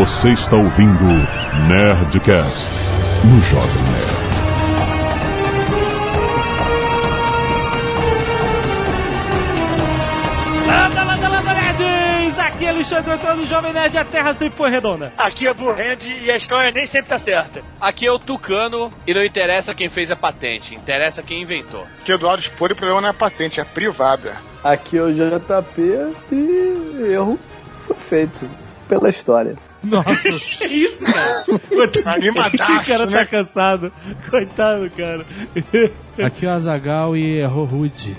Você está ouvindo Nerdcast no Jovem Nerd. Landa, landa, landa, nerds! Aqui é Alexandre Antônio, Jovem Nerd, a Terra sempre foi redonda. Aqui é Burrand e a história nem sempre tá certa. Aqui é o Tucano e não interessa quem fez a patente, interessa quem inventou. Aqui é Eduardo Spor e o problema não é patente, é privada. Aqui é o JP e erro foi feito pela história. Nossa, que isso, cara? Coitado, Animadaço, O cara tá né? cansado. Coitado, cara. Aqui é o Azagal e errou rude.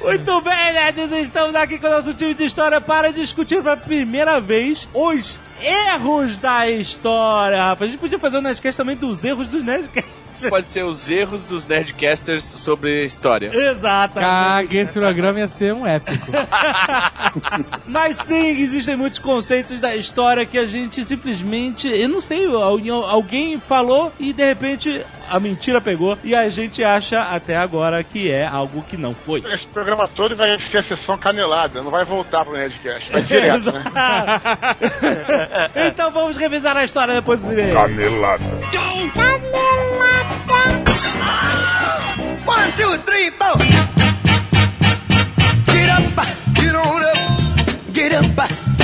Muito bem, nerds, estamos aqui com o nosso time de história para discutir pela primeira vez os erros da história, rapaz. A gente podia fazer um Nerdcast também dos erros dos Nerdcasts. Pode ser os erros dos Nerdcasters sobre história. Exatamente. Caga, esse programa ia ser um épico. Mas sim, existem muitos conceitos da história que a gente simplesmente. Eu não sei, alguém- falou e de repente a mentira pegou e a gente acha até agora que é algo que não foi. Esse programa todo vai ser a sessão canelada, não vai voltar pro Nerdcast, vai direto, né? então vamos revisar a história depois do e-mail. Canelada. One, two, three, four. Get up, get on up, get up,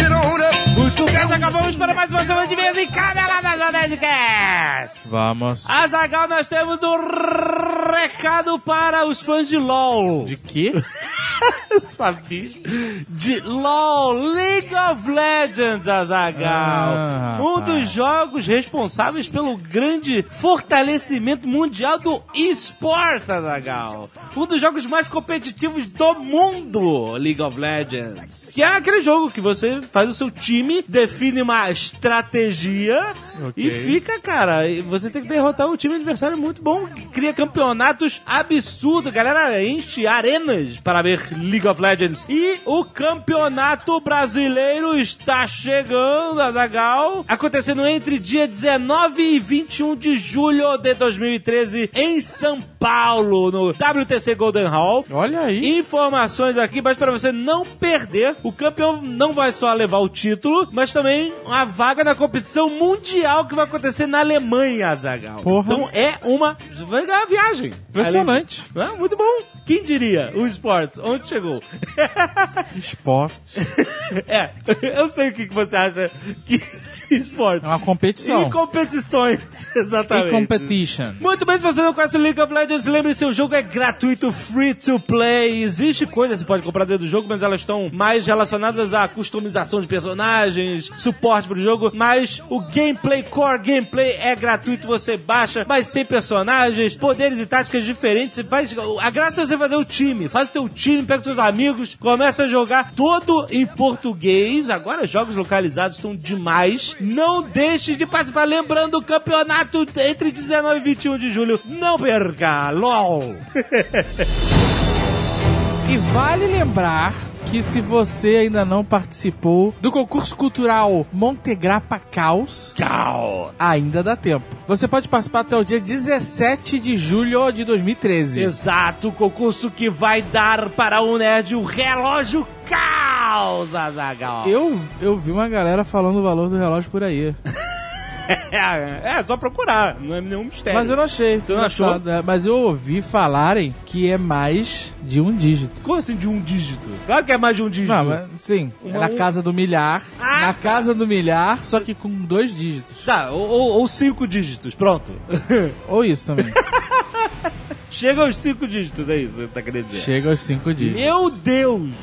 bem, acabamos para mais uma semana de vez em Canelada do Nerdcast. Vamos. Azagal, nós temos um recado para os fãs de LOL. De quê? Sabia? De LOL, League of Legends, Azagal. Ah, um dos jogos responsáveis pelo grande fortalecimento mundial do eSport, Azagal. Um dos jogos mais competitivos do mundo, League of Legends. Que é aquele jogo que você faz o seu time, define uma estratégia Ok. e fica, cara, você tem que derrotar um time adversário muito bom, que cria campeonatos absurdos. Galera enche arenas para ver League of Legends. E o campeonato brasileiro está chegando, Azagal, acontecendo entre dia 19 e 21 de julho de 2013 em São Paulo, no WTC Golden Hall. Olha aí. Informações aqui, mas para você não perder, o campeão não vai só levar o título, mas também uma vaga na competição mundial que vai acontecer na Alemanha, Zagal. Porra. Então é uma. Vai ganhar viagem. Impressionante. Ah, muito bom. Quem diria? O esportes. Onde chegou? Esporte. é, eu sei o que, você acha que esportes. É uma competição. E competições, E exatamente. competition. Muito bem, se você não conhece o League of Legends, lembre-se, o jogo é gratuito, free to play. Existe coisa que você pode comprar dentro do jogo, mas elas estão mais relacionadas à customização de personagens, suporte pro jogo. Mas o gameplay, core gameplay é gratuito, você baixa, mas sem personagens, poderes e táticas diferentes. Você faz, a graça é você fazer o time, faz o teu time, pega os seus amigos, começa a jogar todo em português. Agora jogos localizados estão demais. Não deixe de participar, lembrando o campeonato entre 19 e 21 de julho. Não perca! LOL! E vale lembrar que se você ainda não participou do concurso cultural Montegrappa Caos, Tchau! ainda dá tempo. Você pode participar até o dia 17 de julho de 2013. Exato, o concurso que vai dar para o nerd o relógio caos, Azagal. Eu, eu vi uma galera falando o valor do relógio por aí. É, é, só procurar, não é nenhum mistério. Mas eu não achei. Você não achou? É, Mas eu ouvi falarem que é mais de um dígito. Como assim de um dígito? Claro que é mais de um dígito. Não, mas sim. É Uma- na casa do milhar. Ah, na tá. casa do milhar, só que com dois dígitos. Tá, ou- ou cinco dígitos, pronto. Ou isso também. Chega aos cinco dígitos, é isso que você tá querendo dizer. Chega aos cinco dígitos. Meu Deus!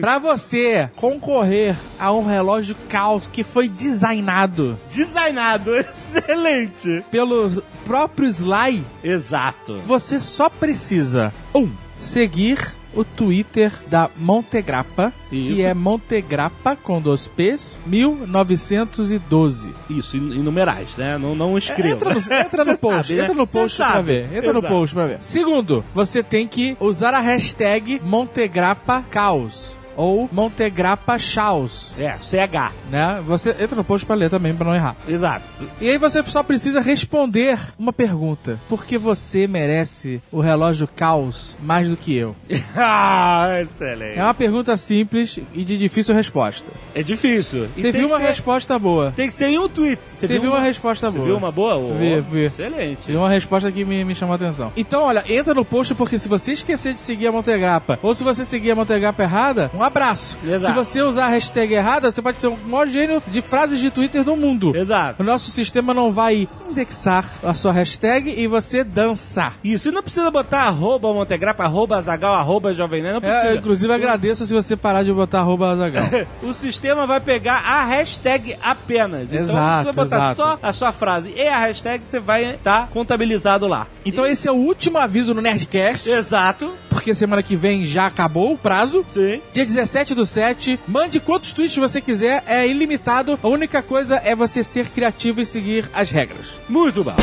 Pra você concorrer a um relógio caos que foi designado Designado, excelente! pelo próprio Sly, Exato. você só precisa, um, seguir o Twitter da Montegrappa, Isso. que é Montegrappa com dois P's, 1912. Isso, em, em numerais, né? Não, não escreva. Entra no, entra no post, sabe, né? entra no Você post pra ver. Entra no Exato. post pra ver. Segundo, você tem que usar a hashtag Montegrappa Caos. Ou Montegrappa Chaus, É, CH. né? Você entra no post pra ler também, pra não errar. Exato. E aí você só precisa responder uma pergunta. Por que você merece o relógio Caos mais do que eu? ah, excelente. É uma pergunta simples e de difícil resposta. É difícil. E Teve uma ser- resposta boa. Tem que ser em um tweet. Você Teve viu uma resposta Você boa. viu uma boa? Oh, Vi, vi. Excelente. Teve uma resposta que me, me chamou a atenção. Então, olha, entra no post porque se você esquecer de seguir a Montegrappa ou se você seguir a Montegrappa errada, um abraço. Exato. Se você usar a hashtag errada, você pode ser o maior gênio de frases de Twitter do mundo. Exato. O nosso sistema não vai indexar a sua hashtag e você dança. Isso, e não precisa botar arroba Montegrappa, arroba Zagal, arroba Jovem Nerd, não precisa. É, eu, inclusive, agradeço se você parar de botar arroba Azagal. o sistema vai pegar a hashtag apenas. Então, Exato, se você botar exato. só a sua frase e a hashtag, você vai estar contabilizado lá. Então, esse é o último aviso no Nerdcast, Exato. Porque semana que vem já acabou o prazo. Sim. Dia 17 do 7, mande quantos tweets você quiser, é ilimitado. A única coisa é você ser criativo e seguir as regras. Muito bom.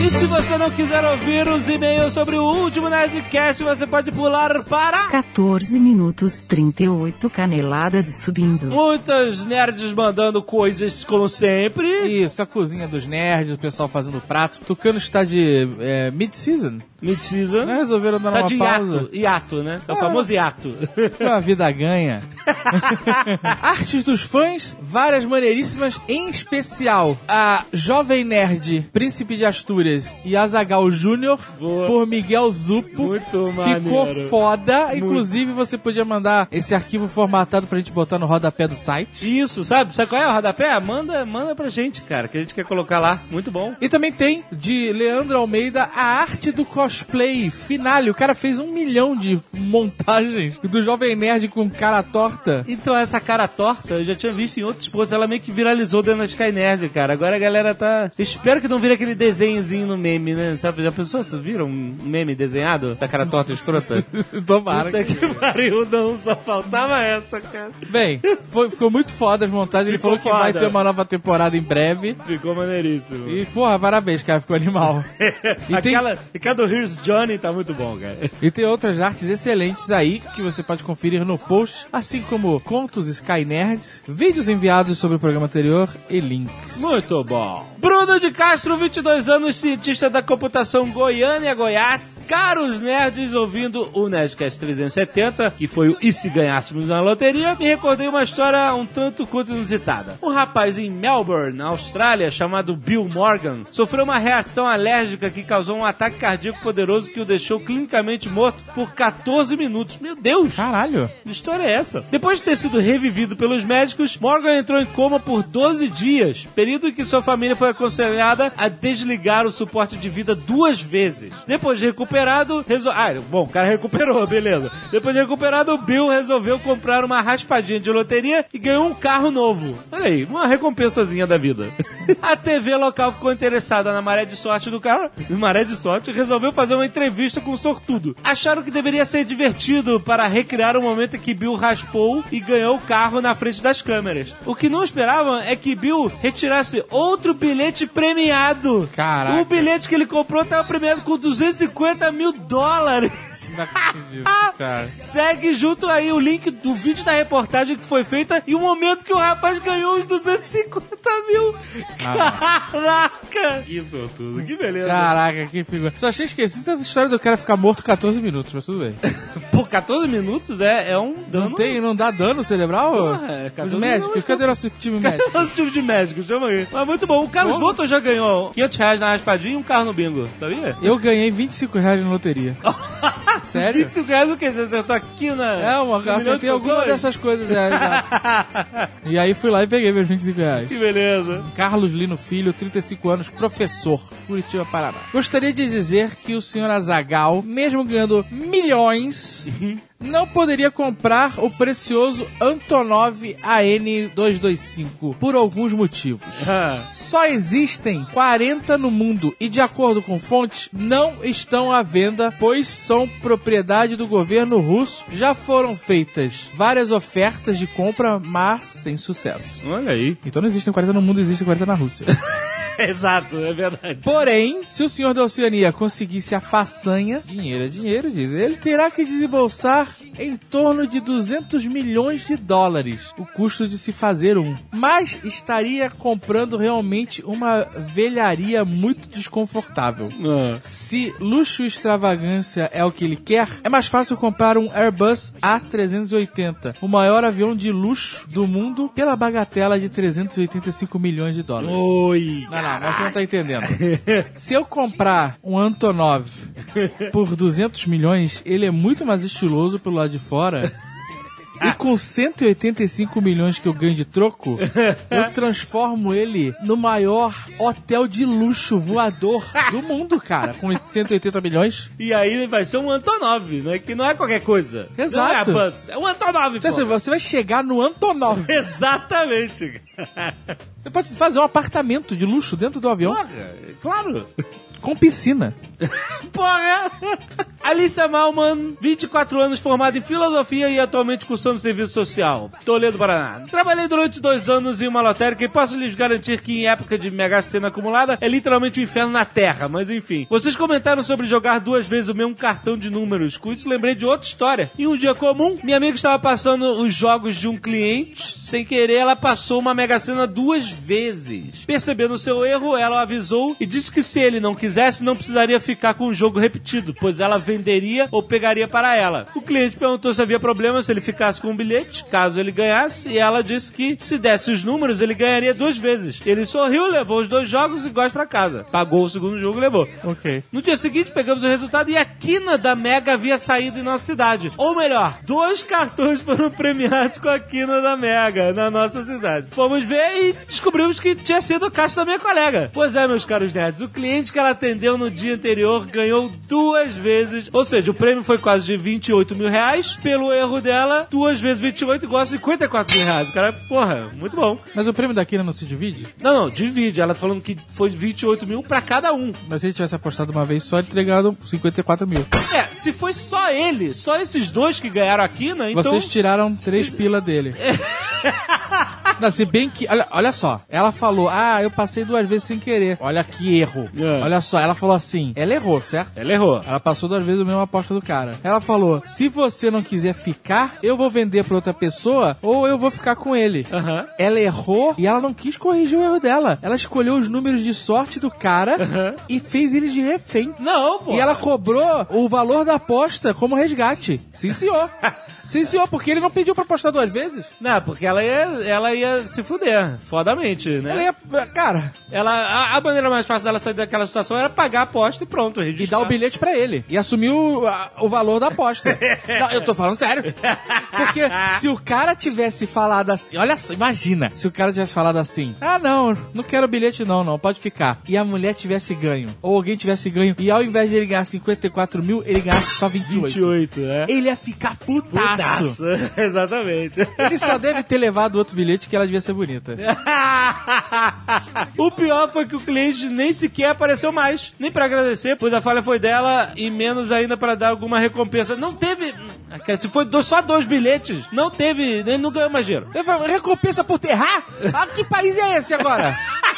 E se você não quiser ouvir os e-mails sobre o último Nerdcast, você pode pular para... 14 minutos 38 caneladas subindo. Muitas nerds mandando coisas como sempre. Isso, a cozinha dos nerds, o pessoal fazendo pratos. Tucano está de é, mid-season. Mid-season. Né? Resolveram dar Tá uma de pausa. hiato. Hiato, né? É o famoso hiato. A vida ganha. Artes dos fãs, várias maneiríssimas, em especial a Jovem Nerd, Príncipe de Astúrias e Azagal Júnior, por Miguel Zupo. Muito Ficou maneiro. foda. Inclusive, você podia mandar esse arquivo formatado pra gente botar no rodapé do site. Isso, sabe? Sabe qual é o rodapé? Manda, manda pra gente, cara, que a gente quer colocar lá. Muito bom. E também tem, de Leandro Almeida, a arte do cosplay finale. O cara fez um milhão de montagens do Jovem Nerd com cara torta. Então, essa cara torta, eu já tinha visto em outros posts, ela meio que viralizou dentro da Sky Nerd, cara. Agora a galera tá. Espero que não vire aquele desenhozinho no meme, né? Sabe? Já pensou? Vocês viram um meme desenhado? Essa cara torta escrota? Tomara. Puta que pariu, não. Só faltava essa, cara. Bem, foi- ficou muito foda as montagens. Ele Ficou falou que vai foda. ter uma nova temporada em breve. Ficou maneiríssimo. E, porra, parabéns, cara. Ficou animal. E tem- Aquela, aquela do Here's Johnny tá muito bom, cara. E tem outras artes excelentes aí que você pode conferir no post, assim como contos Sky Nerds, vídeos enviados sobre o programa anterior e links. Muito bom. Bruno de Castro, 22 anos, cientista da computação Goiânia, Goiás. Caros nerds, ouvindo o Nerdcast 370, que foi o E se ganhássemos na loteria, me recordei uma história um tanto quanto inusitada. Um rapaz em Melbourne, na Austrália, chamado Bill Morgan, sofreu uma reação alérgica que causou um ataque cardíaco poderoso que o deixou clinicamente morto por 14 minutos. Meu Deus! Caralho. Que história é essa? Depois de ter sido revivido pelos médicos, Morgan entrou em coma por 12 dias, período em que sua família foi aconselhada a desligar o suporte de vida duas vezes. Depois de recuperado, resol... Ah, bom, o cara recuperou, beleza. Depois de recuperado, o Bill resolveu comprar uma raspadinha de loteria e ganhou um carro novo. Olha aí, uma recompensazinha da vida. a TV local ficou interessada na maré de sorte do cara, maré de sorte, e resolveu fazer uma entrevista com o sortudo. Acharam que deveria ser divertido para recriar o momento em que Bill raspou e ganhou o carro na frente das câmeras. O que não esperavam é que Bill retirasse outro bilhete premiado. Caraca. O bilhete que ele comprou estava premiado com 250 mil dólares. Não acredito, cara. Segue junto aí o link do vídeo da reportagem que foi feita e o momento que o rapaz ganhou os 250 mil. Caraca! Que sortudo, que beleza. Caraca, que figura. Só achei esquecido essa história do cara ficar morto 14 minutos, mas tudo bem. Por 14 minutos é, é um dano. Não tem, não dá dano cerebral? Porra, é, 14 Os médicos, cadê nosso time médico? Nosso tipo de médico, chama aí. Mas muito bom. O Carlos. Voltor já ganhou 500 reais na raspadinha e um carro no bingo, sabia? Eu ganhei 25 reais na loteria. Sério? 25 reais o quê? Você acertou aqui na. É, uma, de acertei alguma dessas coisas, é, exato. E aí fui lá e peguei meus 25 reais. Que beleza. Carlos Lino Filho, 35 anos, professor, Curitiba, Paraná. Gostaria de dizer que o senhor Azagal, mesmo ganhando milhões, não poderia comprar o precioso Antonov AN225 por alguns motivos. Ah, Só existem 40 no mundo e, de acordo com fontes, não estão à venda, pois são propriedade do governo russo. Já foram feitas várias ofertas de compra, mas sem sucesso. Olha aí. Então não existem 40 no mundo, existem 40 na Rússia. Exato, é verdade. Porém, se o senhor da Oceania conseguisse a façanha, dinheiro é dinheiro, diz ele, terá que desembolsar em torno de 200 milhões de dólares o custo de se fazer um. Mas estaria comprando realmente uma velharia muito desconfortável. Ah. Se luxo e extravagância é o que ele quer, é mais fácil comprar um Airbus A380, o maior avião de luxo do mundo, pela bagatela de 385 milhões de dólares. Oi. Não, não, mas você não tá entendendo. Se eu comprar um Antonov por 200 milhões, ele é muito mais estiloso pelo lado de fora. E com 185 milhões que eu ganho de troco, eu transformo ele no maior hotel de luxo voador do mundo, cara. Com 180 milhões. E aí vai ser um Antonov, né? Que não é qualquer coisa. Exato. Não é Buzz, é um Antonov, Então, assim, você vai chegar no Antonov. Exatamente. Você pode fazer um apartamento de luxo dentro do avião Porra, claro. com piscina. Porra! Alicia Malman, 24 anos, formada em filosofia e atualmente cursando serviço social. Toledo, Paraná. Trabalhei durante dois anos em uma lotérica e posso lhes garantir que em época de mega cena acumulada é literalmente o inferno na Terra, mas enfim. Vocês comentaram sobre jogar duas vezes o mesmo cartão de números. Com isso lembrei de outra história. Em um dia comum, minha amiga estava passando os jogos de um cliente. Sem querer, ela passou uma mega cena duas vezes. Percebendo o seu erro, ela o avisou e disse que se ele não quisesse, não precisaria ficar com o jogo repetido, pois ela venderia ou pegaria para ela. O cliente perguntou se havia problema se ele ficasse com o bilhete, caso ele ganhasse, e ela disse que se desse os números, ele ganharia duas vezes. Ele sorriu, levou os dois jogos iguais para casa. Pagou o segundo jogo e levou. Ok. No dia seguinte, pegamos o resultado e a quina da Mega havia saído em nossa cidade. Ou melhor, dois cartões foram premiados com a quina da Mega na nossa cidade. Fomos ver e descobrimos que tinha sido o caixa da minha colega. Pois é, meus caros nerds, o cliente que ela atendeu no dia anterior ganhou duas vezes, ou seja, o prêmio foi quase de 28 mil reais. Pelo erro dela, duas vezes 28 igual a 54 mil reais. O cara, porra, muito bom. Mas o prêmio da Kina não se divide? Não, não, divide. Ela tá falando que foi 28 mil pra cada um. Mas se ele tivesse apostado uma vez só, ele teria ganhado 54 mil. É, se foi só ele, só esses dois que ganharam a quina, então... Vocês tiraram três pila dele. Não, se bem que. Olha, olha só. Ela falou: Ah, eu passei duas vezes sem querer. Olha que erro. É. Olha só, ela falou assim: Ela errou, certo? Ela errou. Ela passou duas vezes a mesma aposta do cara. Ela falou: Se você não quiser ficar, eu vou vender pra outra pessoa ou eu vou ficar com ele. Ela errou e ela não quis corrigir o erro dela. Ela escolheu os números de sorte do cara e fez ele de refém. Não, pô. E ela cobrou o valor da aposta como resgate. Sim, senhor. Sim, senhor, porque ele não pediu pra apostar duas vezes. Não, porque ela ia, ela ia se fuder, fodamente, né? Ela ia. Cara, Ela, a, a maneira mais fácil dela sair daquela situação era pagar a aposta e pronto, registrar. e dar o bilhete pra ele. E assumir o, a- o valor da aposta. não, eu tô falando sério. Porque se o cara tivesse falado assim. Olha só, imagina. Se o cara tivesse falado assim: Ah, não, não quero bilhete, não, não, pode ficar. E a mulher tivesse ganho. Ou alguém tivesse ganho. E ao invés de ele ganhar 54 mil, ele ganhasse só 28. 28, né? Ele ia ficar putaço. Putaço. Exatamente. Ele só deve ter levado outro bilhete que ela devia ser bonita. o pior foi que o cliente nem sequer apareceu mais, nem pra agradecer, pois a falha foi dela e menos ainda pra dar alguma recompensa. Não teve. Se foi só dois bilhetes, não teve. Ele não ganhou mais dinheiro. Recompensa por terrar? Ah, que país é esse agora?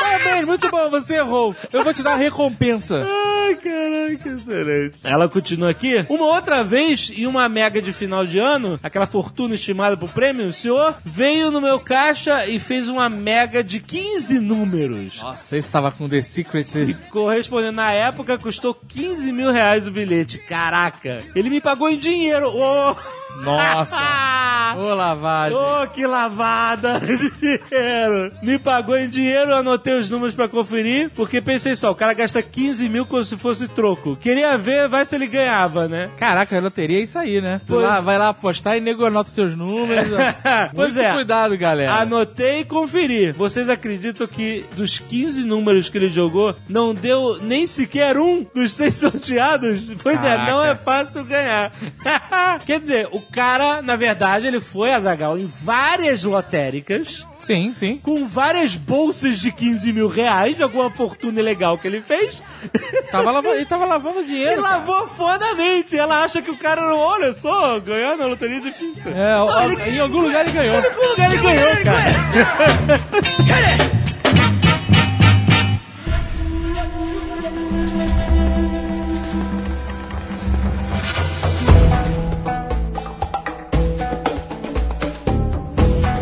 Parabéns, muito bom, você errou. Eu vou te dar uma recompensa. Ai, caraca, excelente. Ela continua aqui. Uma outra vez, em uma mega de final de ano, aquela fortuna estimada pro prêmio, o senhor veio no meu caixa e fez uma mega de 15 números. Nossa, esse tava com The Secret. Correspondendo na época, custou 15 mil reais o bilhete. Caraca. Ele me pagou em dinheiro. Ô! Nossa. Ô, lavagem. Ô, que lavada de dinheiro! Me pagou em dinheiro, anotei os números pra conferir, porque pensei só, o cara gasta 15 mil como se fosse troco. Queria ver, vai se ele ganhava, né? Caraca, a loteria é isso aí, né? Tu lá, vai lá apostar e nego anota os seus números. Pois é. cuidado, galera. Anotei e conferi. Vocês acreditam que dos 15 números que ele jogou, não deu nem sequer um dos seis sorteados? Pois é, Caraca. não é fácil ganhar. Quer dizer, o cara, na verdade, ele foi a Zagal em várias lotéricas. Sim, sim. Com várias bolsas de 15 mil reais de alguma fortuna ilegal que ele fez. Tava lavando, ele tava lavando dinheiro. cara. lavou fodamente. Ela acha que o cara, não- olha só, ganhou na loteria difícil. É, Não, ele- em algum lugar ele ganhou. Em algum lugar ele ganhou, cara.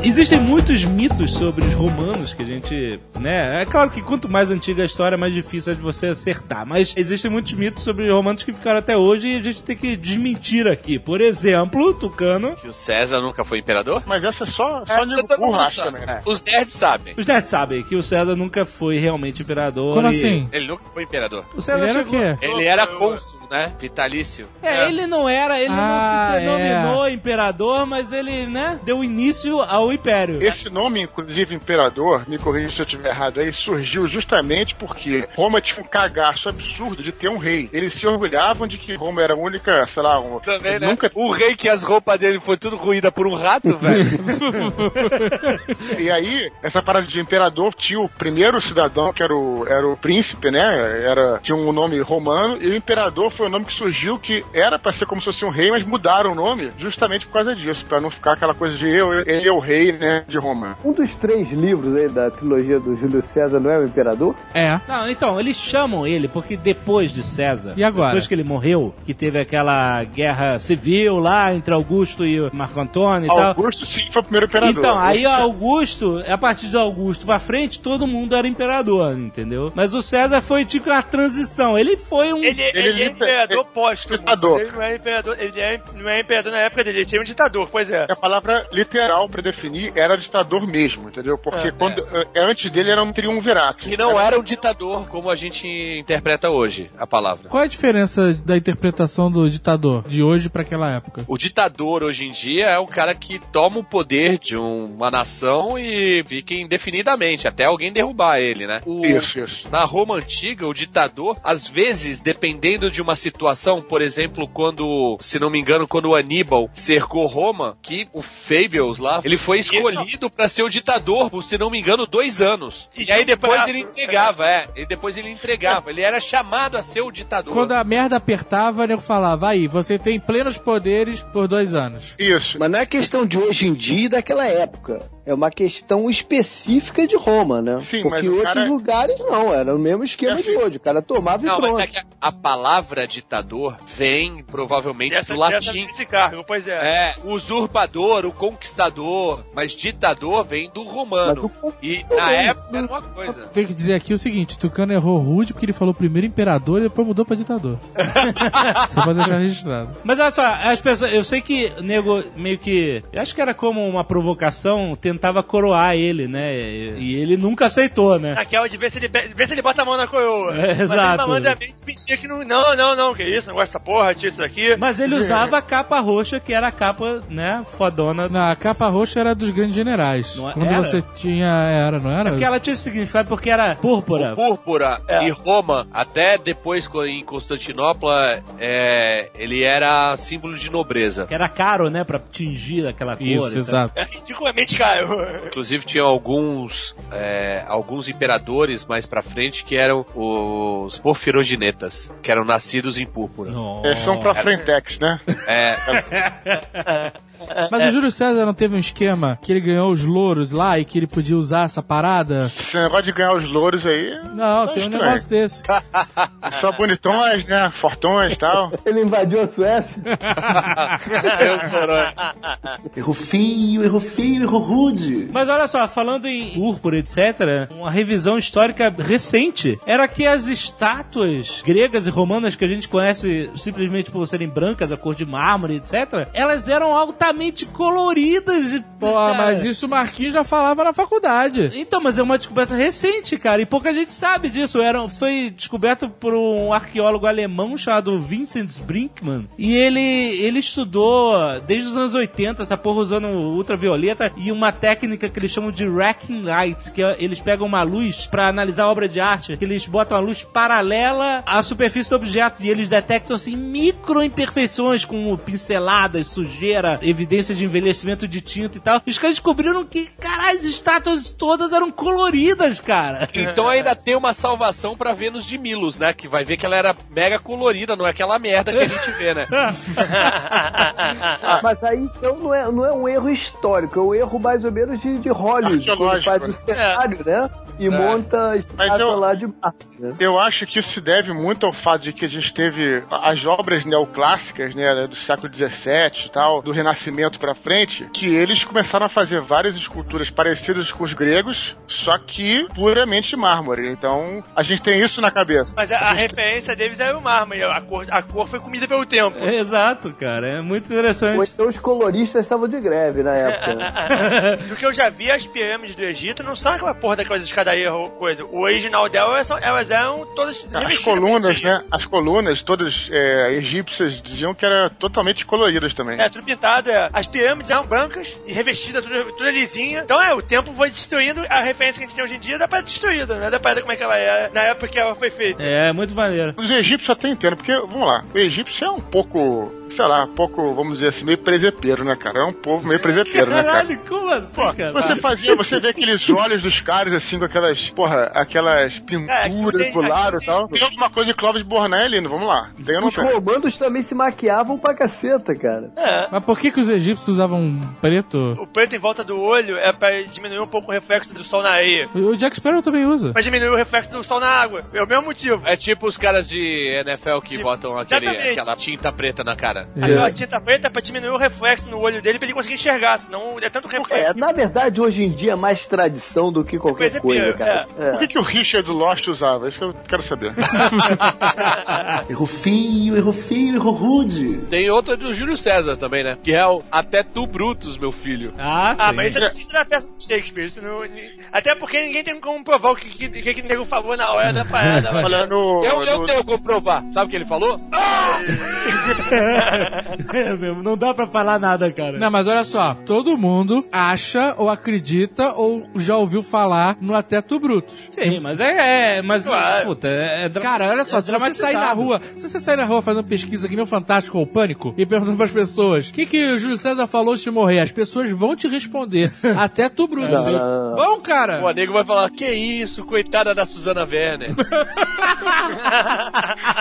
Existem muitos mitos sobre os romanos que a gente, né? É claro que quanto mais antiga a história, mais difícil é de você acertar. Mas existem muitos mitos sobre os romanos que ficaram até hoje e a gente tem que desmentir aqui. Por exemplo, Tucano. Que o César nunca foi imperador? Mas essa é só, só Essa burro mundo acha sabe. também, né? Os nerds sabem. Os nerds sabem que o César nunca foi realmente imperador. Como e- assim? Ele nunca foi imperador. O César Ele era o chegou- quê? Ele era cônsul, né? Vitalício. É, ele não era, ele Ah, não se denominou imperador, mas ele, né, deu início ao império. Esse nome, inclusive imperador, me corrija se eu estiver errado aí, surgiu justamente porque Roma tinha um cagaço absurdo de ter um rei. Eles se orgulhavam de que Roma era a única, sei lá, um, Também, né? nunca O rei que as roupas dele foi tudo ruída por um rato, velho. E aí, essa parada de imperador tinha o primeiro cidadão, que era o, era o príncipe, né? Era, tinha um nome romano, e o imperador foi o nome que surgiu, que era pra ser como se fosse um rei, mas mudaram o nome justamente por causa disso, pra não ficar aquela coisa de eu, ele é o rei, né, de Roma. Um dos três livros aí da trilogia do Júlio César não é o Imperador? É. Não, então, eles chamam ele porque depois de César, E agora? depois que ele morreu, que teve aquela guerra civil lá entre Augusto e Marco Antônio e tal. Augusto, sim, foi o primeiro imperador. Então, aí Esse- Augusto, a partir de Augusto pra frente, todo mundo era imperador, entendeu? Mas o César foi tipo uma transição. Ele foi um. Ele, ele, Ele é liber- imperador ele- póstumo. ditador. Ele não é imperador, ele é, não é imperador na época dele, ele seria um ditador, pois é. A palavra literal pra definir era ditador mesmo, entendeu? Porque É, quando, é, antes dele era um triunvirato. que não era um ditador como a gente interpreta hoje a palavra. Qual é a diferença da interpretação do ditador de hoje pra aquela época? O ditador hoje em dia é o cara que toma o poder de uma nação e fica indefinidamente, até alguém derrubar ele, né? O- Isso, isso. Na Roma antiga, o ditador, às vezes, dependendo de uma situação, por exemplo, quando, se não me engano, quando o Aníbal cercou Roma, que o Fabius lá, ele foi escolhido pra ser o ditador por, se não me engano, dois anos. E E aí depois braço, ele entregava, é. E depois ele entregava. Ele era chamado a ser o ditador. Quando a merda apertava, eu falava, aí, você tem plenos poderes por dois anos. Isso. Mas não é questão de hoje em dia e daquela época. É uma questão específica de Roma, né? Sim, Porque mas outros cara- lugares não, era o mesmo esquema É de assim. hoje. O cara tomava e Não, mas pronto. é que a, a palavra ditador vem provavelmente Dessa, do dessa, latim. desse cargo, pois é. É, usurpador, o conquistador, mas ditador vem do romano. Mas E na época era uma coisa. Tem que dizer aqui o seguinte, Tucano errou rude porque ele falou primeiro imperador e depois mudou pra ditador. Só pra deixar registrado. Mas olha só, as pessoas. Eu sei que o nego meio que. Eu acho que era como uma provocação, tentava coroar ele, né? E, e ele nunca aceitou, né? Aquela de ver se ele, ver se ele bota a mão na coroa. É, Mas exato. ele malandramente pedia que não. Não, não, não, que isso, não gosto dessa porra, tira isso daqui. Mas ele usava a capa roxa, que era a capa, né, fodona. Na capa roxa era dos grandes generais. Não Quando era? você tinha. Era, não era? É porque ela tinha esse significado porque era púrpura. Púrpura É. e Roma, até depois em Constantinopla, é, ele era símbolo de nobreza. Que era caro, né, pra tingir aquela cor. Isso, tal. exato. É ridiculamente caro. Inclusive tinha alguns é, alguns imperadores mais pra frente que eram os porfiroginetas, que eram nascidos em púrpura. Nossa. É, são pra Frentex, né? É, Mas o Júlio César não teve um esquema que ele ganhou os louros lá e que ele podia usar essa parada? Esse negócio de ganhar os louros aí. Não, Tá tem um estranho. negócio desse. Só bonitões, né? Fortões e tal. Ele invadiu a Suécia. Errou feio, errou feio, errou rude. Mas olha só, falando em púrpura, etc., uma revisão histórica recente era que as estátuas gregas e romanas que a gente conhece simplesmente por serem brancas, a cor de mármore, etc., elas eram coloridas. e- Pô, cara. mas isso o Marquinhos já falava na faculdade. Então, mas é uma descoberta recente, cara, e pouca gente sabe disso. Era, foi descoberto por um arqueólogo alemão chamado Vincent Brinkmann, e ele, ele estudou desde os anos 80 essa porra usando ultravioleta e uma técnica que eles chamam de racking light, que é, eles pegam uma luz pra analisar a obra de arte, que eles botam a luz paralela à superfície do objeto e eles detectam assim micro imperfeições como pinceladas, sujeira, evidência de envelhecimento de tinta e tal. Os caras descobriram que, caralho, as estátuas todas eram coloridas, cara. então ainda tem uma salvação pra Vênus de Milos, né? Que vai ver que ela era mega colorida, não é aquela merda que a gente vê, né? Mas aí então não é, não é um erro histórico, é um erro mais ou menos de, de Hollywood, Arqueológico, faz o né? cenário, né? E monta a estátua eu- lá de Marte, né? Eu acho que isso se deve muito ao fato de que a gente teve as obras neoclássicas, né, do século XVII e tal, do Renascimento pra frente que eles começaram a fazer várias esculturas parecidas com os gregos, só que puramente mármore. Então, a gente tem isso na cabeça. Mas a, a referência deles era o mármore, a cor, a cor foi comida pelo tempo. Exato, cara. É muito Ou interessante. então os coloristas estavam de greve na época. né? Do que eu já vi, as pirâmides do Egito não são aquela porra daquelas escadarias ou coisa. O original delas, são- elas eram todas As colunas, né? As colunas, todas é, egípcias, diziam que era totalmente coloridas também. É, tudo pintado, é. As pirâmides eram brancas e revestidas, tudo, tudo lisinha. Então é, o tempo foi destruindo a referência que a gente tem hoje em dia dá pra destruída, né? Dá pra ver como é que ela era na época que ela foi feita. É, muito maneiro. Os egípcios até entendo, porque, vamos lá, o egípcio é um pouco, sei lá, um pouco, vamos dizer assim, meio presepeiro, né, cara? É um povo meio presepeiro, né, cara? Caralho, como assim, Pô, cara? você fazia, você vê aqueles olhos dos caras assim com aquelas, porra, aquelas pinturas tem- do lado e tal. Tem alguma coisa de Clóvis Bornai ali, vamos lá. Tem ou não Os tem? romanos também se maquiavam pra caceta, cara. É. Mas por que, que os egípcios usavam preto? O preto em volta do olho é pra diminuir um pouco o reflexo do sol na areia. O Jack Sparrow também usa. Pra diminuir o reflexo do sol na água. É o mesmo motivo. É tipo os caras de NFL que Tipo, botam aquele, aquela tinta preta na cara. A tinta preta é pra diminuir o reflexo no olho dele pra ele conseguir enxergar, senão é tanto É, reflexo. na verdade, hoje em dia é mais tradição do que qualquer Coisa coisa, cara. Por É. que, que o Richard do Lost usava? Isso que eu quero saber. Errou feio, errou feio, errou rude. Tem outra do Júlio César também, né? Que é o Até Tu Brutus, meu filho. Ah, sim. Ah, mas isso, é- isso não é peça de Shakespeare. Isso não, até porque ninguém tem como provar o que, que, que, que o nego falou na hora da parada. Olha, no. Eu, eu no- tenho como provar. Sabe o que ele falou? É mesmo, não dá pra falar nada, cara. Não, mas olha só, todo mundo acha ou acredita ou já ouviu falar no Ateto Brutus. Sim, mas é. é mas, Claro. puta, é. é Cara, olha só, é se você sair na rua, se você sair na rua fazendo pesquisa que nem o Fantástico ou o Pânico e perguntando pras pessoas o que, que o Júlio César falou antes de morrer, as pessoas vão te responder. Até tu, Brutus. Não, não, não. Vão, cara! O nego vai falar, que isso, coitada da Susana Werner.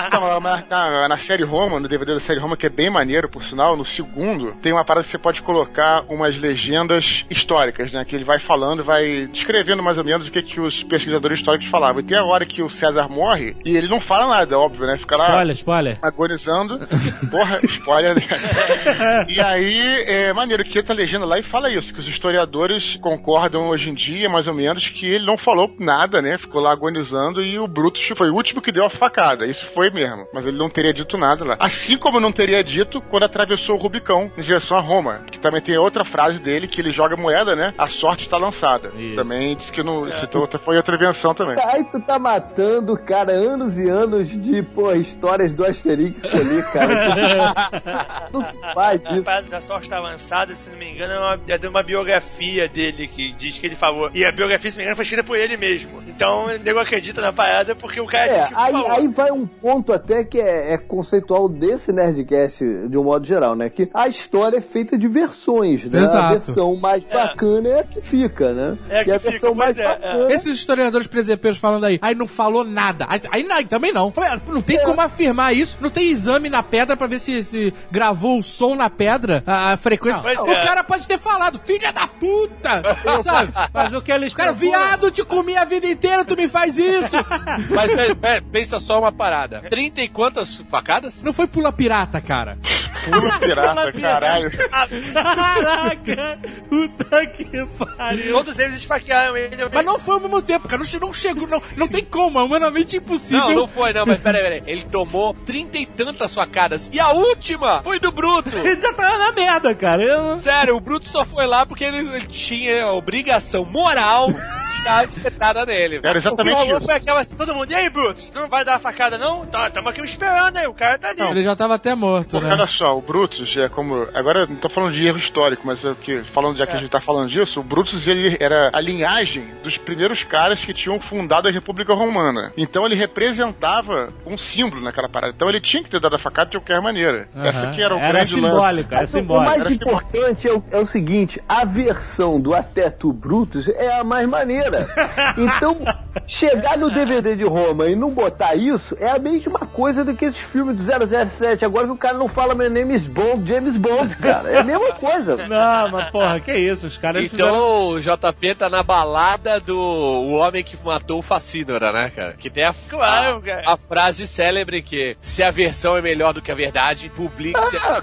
Então, na, na- na série Roma, no DVD da série Roma, que é bem maneiro, por sinal, no segundo, tem uma parada que você pode colocar umas legendas históricas, né? Que ele vai falando, vai descrevendo mais ou menos o que, que os pesquisadores históricos falavam. E tem a hora que o César morre e ele não fala nada, óbvio, né? Fica lá Spoiler, spoiler. agonizando. Porra, spoiler, né? E aí, é maneiro que entra a legenda lá e fala isso, que os historiadores concordam hoje em dia, mais ou menos, que ele não falou nada, né? Ficou lá agonizando e o Brutus foi o último que deu a facada. Isso foi mesmo. Mas ele não teria dito nada lá. Assim como não teria dito quando atravessou o Rubicão em direção a Roma. Que também tem outra frase dele que ele joga moeda, né? A sorte está lançada. Isso. Também disse que não. Citou outra, foi outra invenção também. Tá, Aí tu tá matando, cara, anos e anos de, pô, histórias do Asterix ali, cara. não se faz A isso. parada da sorte tá avançada, se não me engano, é, uma, é de uma biografia dele que diz que ele falou. E a biografia, se não me engano, foi escrita por ele mesmo. Então o nego acredita na parada porque o cara É, disse que aí, falou. aí vai um ponto até que é, é conceitual desse Nerdcast de um modo geral, né? Que a história é feita de versões, né? A Exato. versão mais bacana é a que fica, né? É a que e a fica, versão mais é, é. bacana. Esses historiadores presepeiros falando aí, aí não falou nada. Aí, aí não, também não. Não tem como afirmar isso. Não tem exame na pedra pra ver se, se gravou o som na pedra, a, a frequência. Não, o é. cara pode ter falado, filha da puta! sabe? Mas o que eles Cara, viado, te comi a vida inteira, tu me faz isso! Mas pe- pe- pensa só uma parada. Trinta e quantas facadas? Não foi pula pirata, cara. Puro pirata, caralho. Caraca! Puta que pariu! Todos eles esfaquearam ele. Mas não foi ao mesmo tempo, cara. Não, che- não chegou, não, não tem como, é humanamente impossível. Não, não foi, não, mas peraí, peraí. Ele tomou trinta e tantas facadas. E a última foi do Bruto. Ele já tava na merda, cara. Eu... Sério, o Bruto só foi lá porque ele, ele tinha a obrigação moral dar a espetada nele. Era O que exatamente rolou isso. foi aquela assim, todo mundo, e aí, Brutus, tu não vai dar a facada não? Tá, tamo aqui esperando aí, o cara tá ali. Ele já tava até morto, Porque né? olha só, o Brutus é como. Agora eu não tô falando de erro histórico, mas é que, falando já que a gente tá falando disso, o Brutus ele era a linhagem dos primeiros caras que tinham fundado a República Romana. Então ele representava um símbolo naquela parada. Então ele tinha que ter dado a facada de qualquer maneira. Essa que era o Era grande simbólico, lance. era simbólico. O mais Era importante é o, é o seguinte: a versão do Até Tu Brutus é a mais maneira. Cara. Então, chegar no DVD de Roma e não botar isso é a mesma coisa do que esses filmes do 007. Agora que o cara não fala meu name is Bond, James Bond, cara. É a mesma coisa. Não, mas porra, que isso? Os caras Então fizeram... o JP tá na balada do o homem que matou o Facínora, né, cara? Que tem a, Claro, a, cara. a frase célebre que se a versão é melhor do que a verdade, publique-se. Ah,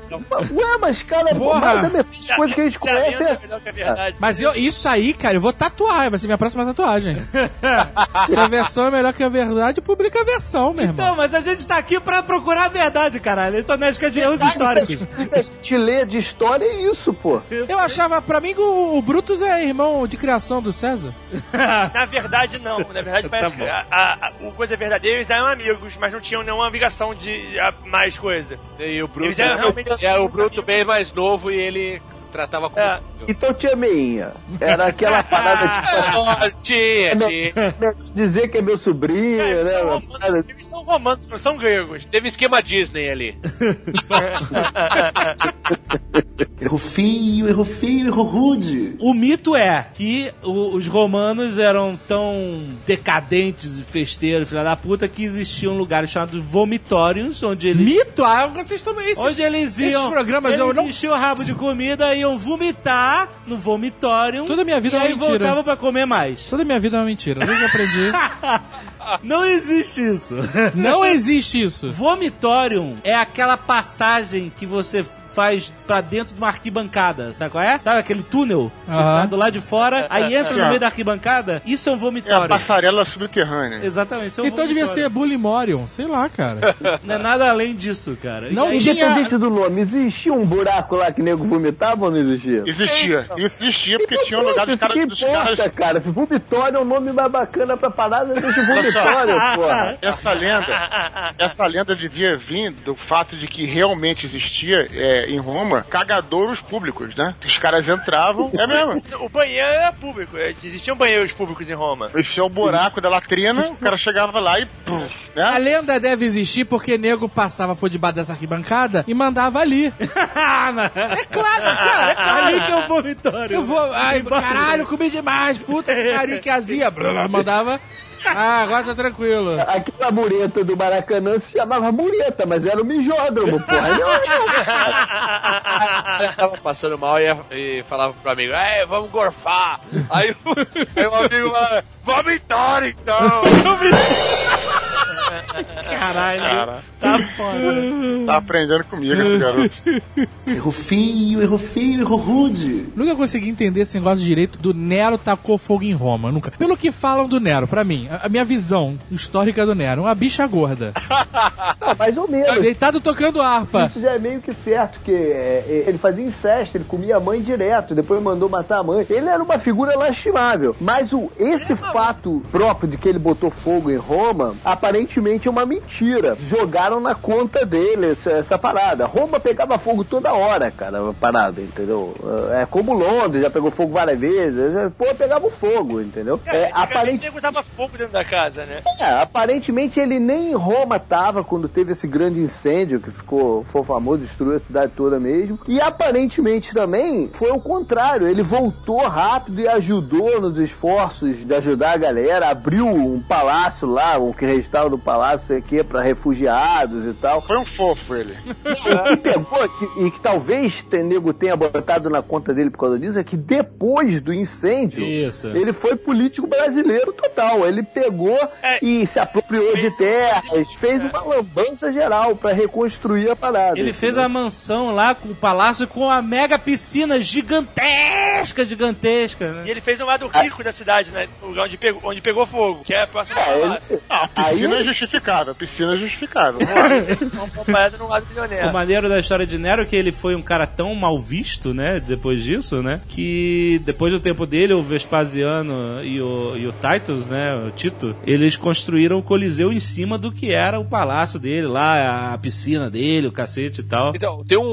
ué, mas cara, Porra. mais da metade das coisas que a gente Se a conhece é é melhor que a verdade. Mas eu, isso aí, cara, eu vou tatuar, vai ser minha próxima tatuagem. Se a versão é melhor que a verdade, publica a versão, meu irmão. Então, mas a gente tá aqui pra procurar a verdade, caralho. Isso não é de erros históricos. A gente lê de história é isso, pô. Eu achava, pra mim, que o, o Brutus é irmão de criação do César. Na verdade, não. Na verdade, parece que a, a, a- o Coisa Verdadeira eles eram amigos, mas não tinham nenhuma ligação de a, mais coisa. E o Bruto Eles eram realmente é o muito Bruto amigos. bem mais novo e ele tratava com. É. Então tinha meinha. Era aquela parada tipo assim, Ah, tinha, tinha. dizer que é meu sobrinho, É, né? são romanos, são romanos, não são gregos. Teve esquema Disney ali. Erro feio, erro feio, erro rude. O mito é que o- os romanos eram tão decadentes e festeiros, filha da puta, que existiam lugares chamados vomitórios, onde eles... Mito? Ah, vocês também. Esses, Onde eles iam. esses programas eles eu não. enchiam o rabo de comida, iam vomitar no vomitório. Toda minha vida e é uma aí mentira. voltavam pra comer mais. Toda minha vida é uma mentira. Eu aprendi. Não existe isso. Não existe isso. Vomitorium é aquela passagem que você faz pra dentro de uma arquibancada, sabe qual é? Sabe aquele túnel? Tá do lado de fora, aí entra no Sim. meio da arquibancada? Isso é um É a vomitório. passarela subterrânea. Exatamente, isso é um Então devia vomitório. ser Bully Morion. Sei lá, cara. Não é nada além disso, cara. Não aí- tinha- Independente do nome, existia um buraco lá que nego vomitava ou não existia? Existia. Isso existia porque tinha um lugar dos que caras. Dos importa, caras cara. Se vomitório é um nome mais bacana pra parada, deixa vomitório, porra. essa lenda, essa lenda devia vir do fato de que realmente existia é, em Roma cagadouros públicos, né? Os caras entravam, é mesmo. O banheiro era público. é, Existiam banheiros públicos em Roma. Esse é o buraco da latrina, o cara chegava lá e. pum, A né? lenda deve existir porque nego passava por debaixo dessa arquibancada e mandava ali. É claro, cara, é claro. Ali que é o vomitório. Eu vou. Ai, caralho, comi demais, puta que pariu, que azia. Mandava. Ah, agora tá tranquilo. Aquela mureta do Maracanã se chamava mureta, mas era o mijódromo, porra. Eu tava passando mal e, e falava pro amigo, é, vamos gorfar. Aí, o- aí o amigo falava, vomitar então. Caralho. Tá foda. Tá aprendendo comigo esse garoto. Erro feio, erro feio, erro rude. Nunca consegui entender esse negócio direito do Nero tacou fogo em Roma. Nunca. Pelo que falam do Nero, pra mim, a minha visão histórica do Nero, uma bicha gorda. Mais ou menos. Deitado tocando harpa. Isso já é meio que certo, que é, é, ele fazia incesto, ele comia a mãe direto, depois mandou matar a mãe. Ele era uma figura lastimável. Mas o, esse fato próprio de que ele botou fogo em Roma, aparentemente é uma mentira. Jogaram na conta dele essa, essa parada. Roma pegava fogo toda hora, cara, a parada, entendeu? É como Londres, já pegou fogo várias vezes. Pô, pegava fogo, entendeu? É, É, aparentemente. nego usava fogo dentro da casa, né? É, aparentemente ele nem em Roma tava quando teve esse grande incêndio que ficou, foi famoso, destruiu a cidade toda mesmo. E aparentemente também foi o contrário, ele voltou rápido e ajudou nos esforços de ajudar a galera, abriu um palácio lá, o que restava do palácio, sei o que, pra refugiados e tal. Foi um fofo ele. O que pegou que- e que talvez nego tenha botado na conta dele por causa disso é que depois do incêndio Isso. ele foi político brasileiro total. Ele pegou É. e se apropriou de terras, fez uma lambança geral pra reconstruir a parada. Ele fez a mansão lá com o palácio com a mega piscina gigantesca, gigantesca, E né? ele fez um lado rico da cidade, né? O lugar onde pegou, onde pegou fogo, que é próximo ao É, palácio. ele... Ah, a piscina Aí- é justificável, a piscina é justificável. Vamos lá. Então, comparado no lado O milionário. maneiro da história de Nero é que ele foi um cara tão mal visto, né, depois disso, né, que depois do tempo dele, o Vespasiano e o, e o Titus, né, o Tito, eles construíram o Coliseu em cima do que era o palácio dele lá, a piscina dele, o cacete e tal. Então, tem um,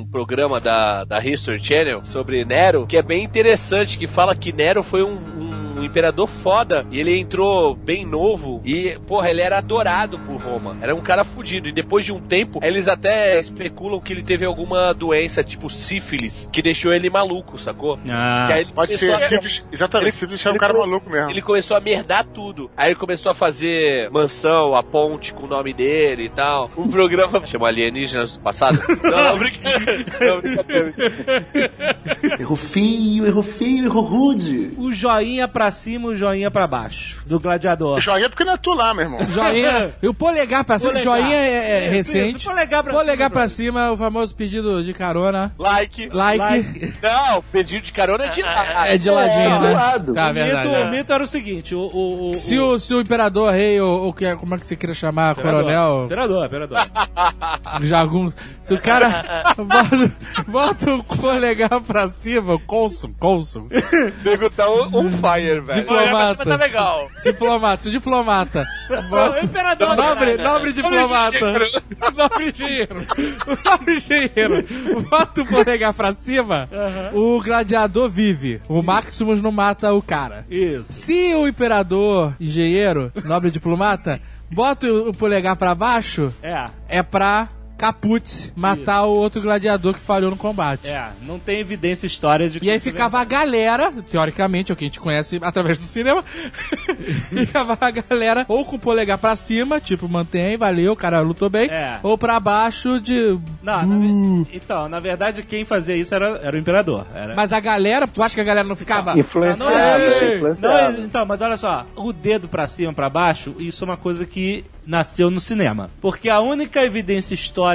um programa da, da History Channel sobre Nero que é bem interessante, que fala que Nero foi um, um um imperador foda. E ele entrou bem novo e, porra, ele era adorado por Roma. Era um cara fudido. E depois de um tempo, eles até especulam que ele teve alguma doença, tipo sífilis, que deixou ele maluco, sacou? Ah. Que aí ele Pode começou ser, a- sífilis, exatamente, sífilis é um ele cara come- maluco mesmo. Ele começou a merdar tudo. Aí ele começou a fazer mansão, a ponte com o nome dele e tal. Um programa chamou Alienígenas do Passado. Não, não, brincadeira. Não, brincadeira. Errou feio, errou feio, errou rude. O joinha pra cima, o joinha pra baixo. Do gladiador. Joinha porque não é tu lá, meu irmão. Joinha. E o polegar pra cima, Polegar. joinha é, é Isso, recente. isso, polegar pra Polegar cima, pra cima, o famoso pedido de carona. Like. Like. Like. Não, pedido de carona é de lá. É de ladinho, É, né? do lado. Tá, o, verdade. mito, é. o mito era o seguinte: o. o, o Se o, se o imperador, rei, ou, é- como é que você queria chamar, coronel, Imperador, imperador. jagunço, se o cara bota, bota o polegar pra cima, o cônsul, cônsul, O nego tá on on velho. Olha, pra cima tá diplomata, legal. diplomata, diplomata, o imperador. nobre, nobre diplomata, nobre engenheiro, o nobre engenheiro, bota o polegar pra cima, o gladiador vive, o Maximus não mata o cara. Isso. Se o imperador, engenheiro, nobre diplomata, bota o o polegar pra baixo, É. é pra Caput matar o outro gladiador que falhou no combate. É, não tem evidência história de que E aí ficava a galera, teoricamente, é o que a gente conhece através do cinema, ficava a galera ou com o polegar pra cima, tipo, mantém, valeu, o cara lutou bem, É. ou pra baixo de... Não, na ve- então, na verdade, quem fazia isso era, era o imperador. Era... Mas a galera, tu acha que a galera não ficava... Influenciado, não existe. Não, então, mas olha só, o dedo pra cima, pra baixo, isso é uma coisa que nasceu no cinema. Porque a única evidência histórica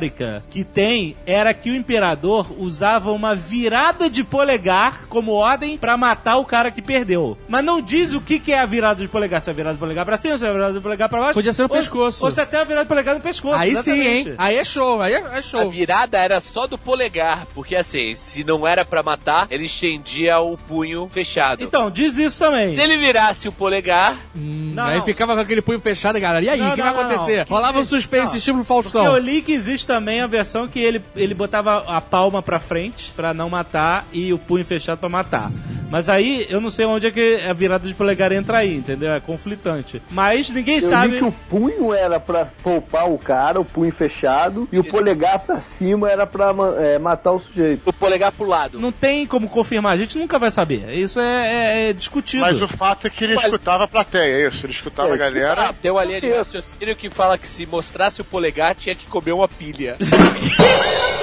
que tem era que o imperador usava uma virada de polegar como ordem pra matar o cara que perdeu. Mas não diz o que, que é a virada de polegar. Se é a virada de polegar pra cima, se é a virada de polegar pra baixo. Podia ser no ou, pescoço. Ou se até a virada de polegar no pescoço. Aí sim, exatamente. hein? Aí é show, aí é, é A show. virada era só do polegar, porque assim, se não era pra matar, ele estendia o punho fechado. Então, diz isso também. se ele virasse o polegar, Não, aí não. ficava com aquele punho fechado, galera. E aí, o que não, vai não, acontecer? não. Rolava um suspense, Não. estilo Porque eu Faustão. li que existe também a versão que ele, ele botava a palma pra frente pra não matar e o punho fechado pra matar. Mas aí eu não sei onde é que a virada de polegar entra aí, entendeu? É conflitante. Mas ninguém Eu sabe. que o punho era pra poupar o cara, o punho fechado, e o polegar pra cima era pra é, matar o sujeito. o polegar pro lado. Não tem como confirmar, a gente nunca vai saber. Isso é, é- é discutido. Mas o fato é que ele escutava a plateia, é isso. Ele escutava É, a galera. Tem uma linha de raciocínio que fala que se mostrasse o polegar, tinha que comer uma pilha.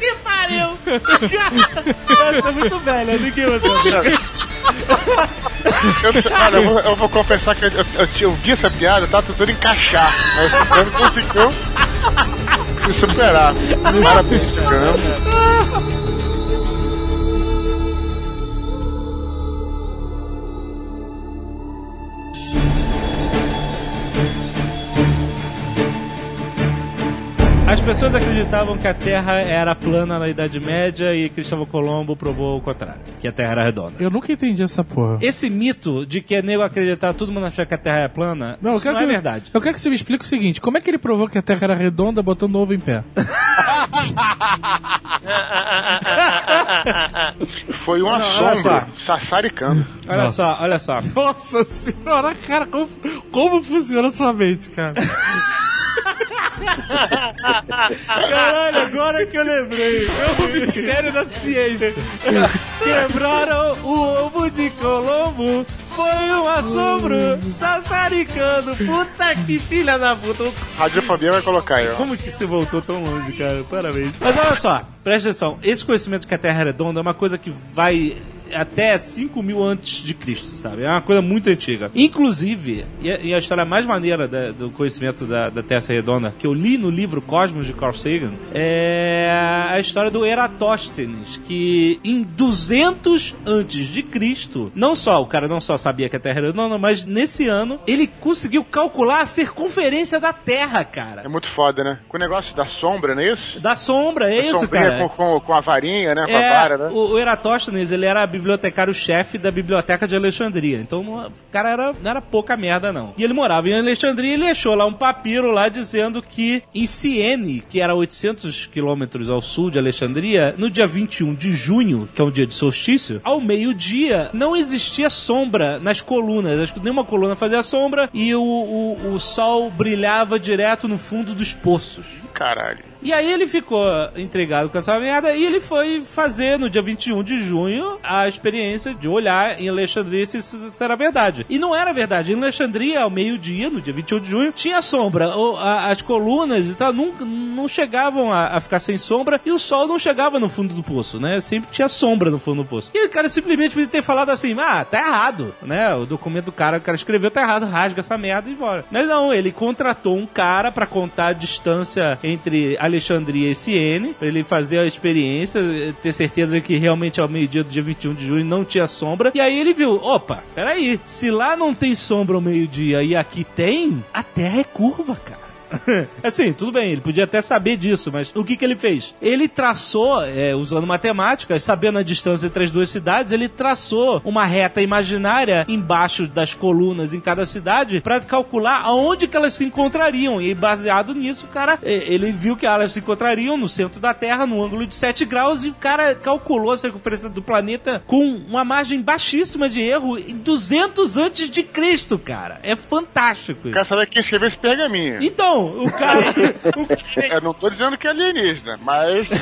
que pariu! Essa é muito velha, ninguém vai saber. Eu, cara, eu, vou, eu vou confessar que eu, eu, eu, eu vi essa piada, eu tava tentando encaixar, mas eu não conseguiu se superar. Parabéns, Tigano. As pessoas acreditavam que a Terra era plana na Idade Média e Cristóvão Colombo provou o contrário, que a Terra era redonda. Eu nunca entendi essa porra. Esse mito de que é nego acreditar, todo mundo achar que a Terra é plana, Não, eu isso quero não é que, verdade. Eu quero que você me explique o seguinte: como é que ele provou que a Terra era redonda botando ovo em pé? Foi um olha assombro, sassaricando. Olha Nossa. só, olha só. Nossa senhora, cara, como, como funciona a sua mente, cara? Caralho, agora que eu lembrei. É o mistério da ciência. Quebraram o ovo de Colombo. Foi um assombro, sassaricando. Puta que filha da puta. Radiofobia vai colocar aí, ó. Como que você voltou tão longe, cara? Parabéns. Mas olha só, presta atenção. Esse conhecimento que a Terra é redonda é uma coisa que vai até 5 mil antes de Cristo, sabe? É uma coisa muito antiga. Inclusive, e a, e a história mais maneira da- do conhecimento da, da redonda, que eu li no livro Cosmos de Carl Sagan, é a história do Eratóstenes, que em 200 antes de Cristo, não só, o cara não só sabia que a Terra era redonda, mas nesse ano, ele conseguiu calcular a circunferência da Terra, cara. É muito foda, né? Com o negócio da sombra, não é isso? Da sombra, é A isso, cara. Com, com, com a varinha, né? Com a É, vara, né? o, o Eratóstenes, ele era bibliotecário-chefe da Biblioteca de Alexandria. Então o cara era, não era pouca merda, não. E ele morava em Alexandria e ele achou lá um papiro lá dizendo que em Siene, que era 800 quilômetros ao sul de Alexandria, no dia 21 de junho, que é um dia de solstício, ao meio-dia não existia sombra nas colunas. Acho que nenhuma coluna fazia sombra e o, o, o sol brilhava direto no fundo dos poços. Caralho. E aí ele ficou intrigado com essa merda e ele foi fazer no dia 21 de junho a experiência de olhar em Alexandria se isso era verdade. E não era verdade. Em Alexandria, ao meio-dia, no dia 21 de junho, tinha sombra. O- a- as colunas e tal nunca, não chegavam a, a ficar sem sombra e o sol não chegava no fundo do poço, né? Sempre tinha sombra no fundo do poço. E o cara simplesmente podia ter falado assim: ah, tá errado, né? O documento do cara, o cara escreveu, tá errado, rasga essa merda e bora. Mas não, ele contratou um cara pra contar a distância entre Alexandria Siene, pra ele fazer a experiência, ter certeza que realmente ao meio-dia do dia 21 de junho não tinha sombra. E aí ele viu: opa, peraí, se lá não tem sombra ao meio-dia e aqui tem, a Terra é curva, cara. assim, tudo bem, ele podia até saber disso, mas o que, que ele fez? Ele traçou, é, usando matemática, sabendo a distância entre as duas cidades, ele traçou uma reta imaginária embaixo das colunas em cada cidade para calcular aonde que elas se encontrariam. E baseado nisso, o cara, é, ele viu que elas se encontrariam no centro da Terra, no ângulo de 7 graus, e o cara calculou a circunferência do planeta com uma margem baixíssima de erro em 200 antes de Cristo, cara. É fantástico. isso. Quero saber quem escreveu esse pergaminho. Então, o cara. Eu não tô dizendo que é alienígena, mas.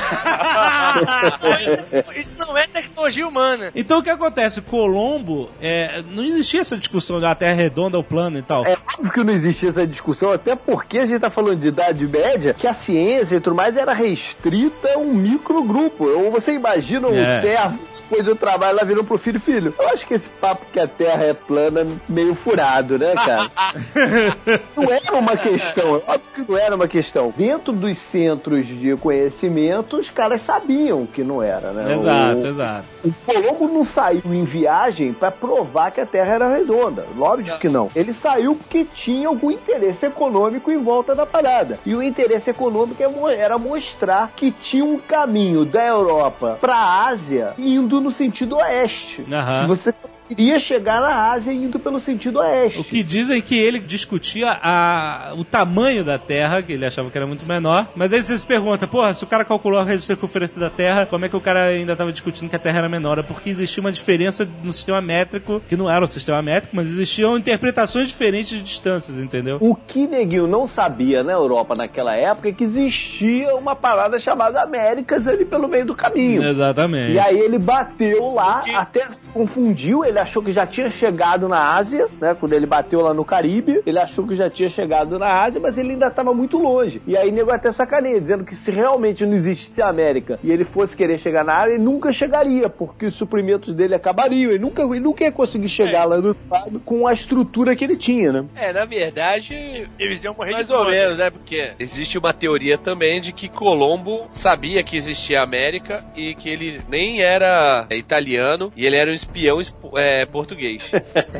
Isso não é tecnologia humana. Então o que acontece? Colombo, é, não existia essa discussão da Terra redonda ou plana e tal. É óbvio que não existia essa discussão, até porque a gente tá falando de idade média, que a ciência e tudo mais era restrita a um microgrupo. Ou você imagina um É. servo depois do trabalho lá virando pro filho, filho. Eu acho que esse papo que a Terra é plana meio furado, né, cara? não era uma questão, é óbvio que não era uma questão. Dentro dos centros de conhecimento, os caras sabiam que não era, né? Exato, O- exato. o Colombo não saiu em viagem pra provar que a Terra era redonda. Lógico que não. Ele saiu porque tinha algum interesse econômico em volta da parada. E o interesse econômico é era mostrar que tinha um caminho da Europa pra Ásia indo no sentido oeste. E Você conseguiria chegar na Ásia indo pelo sentido oeste. O que dizem que ele discutia a, o tamanho da Terra, que ele achava que era muito menor. Mas aí você se pergunta, porra, se o cara calculou a circunferência da Terra, como é que o cara ainda estava discutindo que a Terra era menor? É porque existia uma diferença no sistema métrico, que não era um sistema métrico, mas existiam interpretações diferentes de distâncias, entendeu? O que Neguinho não sabia na Europa naquela época é que existia uma parada chamada Américas ali pelo meio do caminho. Exatamente. E aí ele bateu lá, até se confundiu, ele achou que já tinha chegado na Ásia, né? Quando ele bateu lá no Caribe, ele achou que já tinha chegado na Ásia, mas ele ainda estava muito longe. E aí nego até sacaneia, dizendo que se realmente não existisse a América e ele fosse querer chegar na área, ele nunca chegaria, porque os suprimentos dele acabariam. Ele nunca, ele nunca ia conseguir chegar lá no lado com a estrutura que ele tinha, né? É, na verdade, Eles iam morrer mais de ou fome. menos, né? Porque existe uma teoria também de que Colombo sabia que existia a América e que ele nem era italiano e ele era um espião espo- é, português.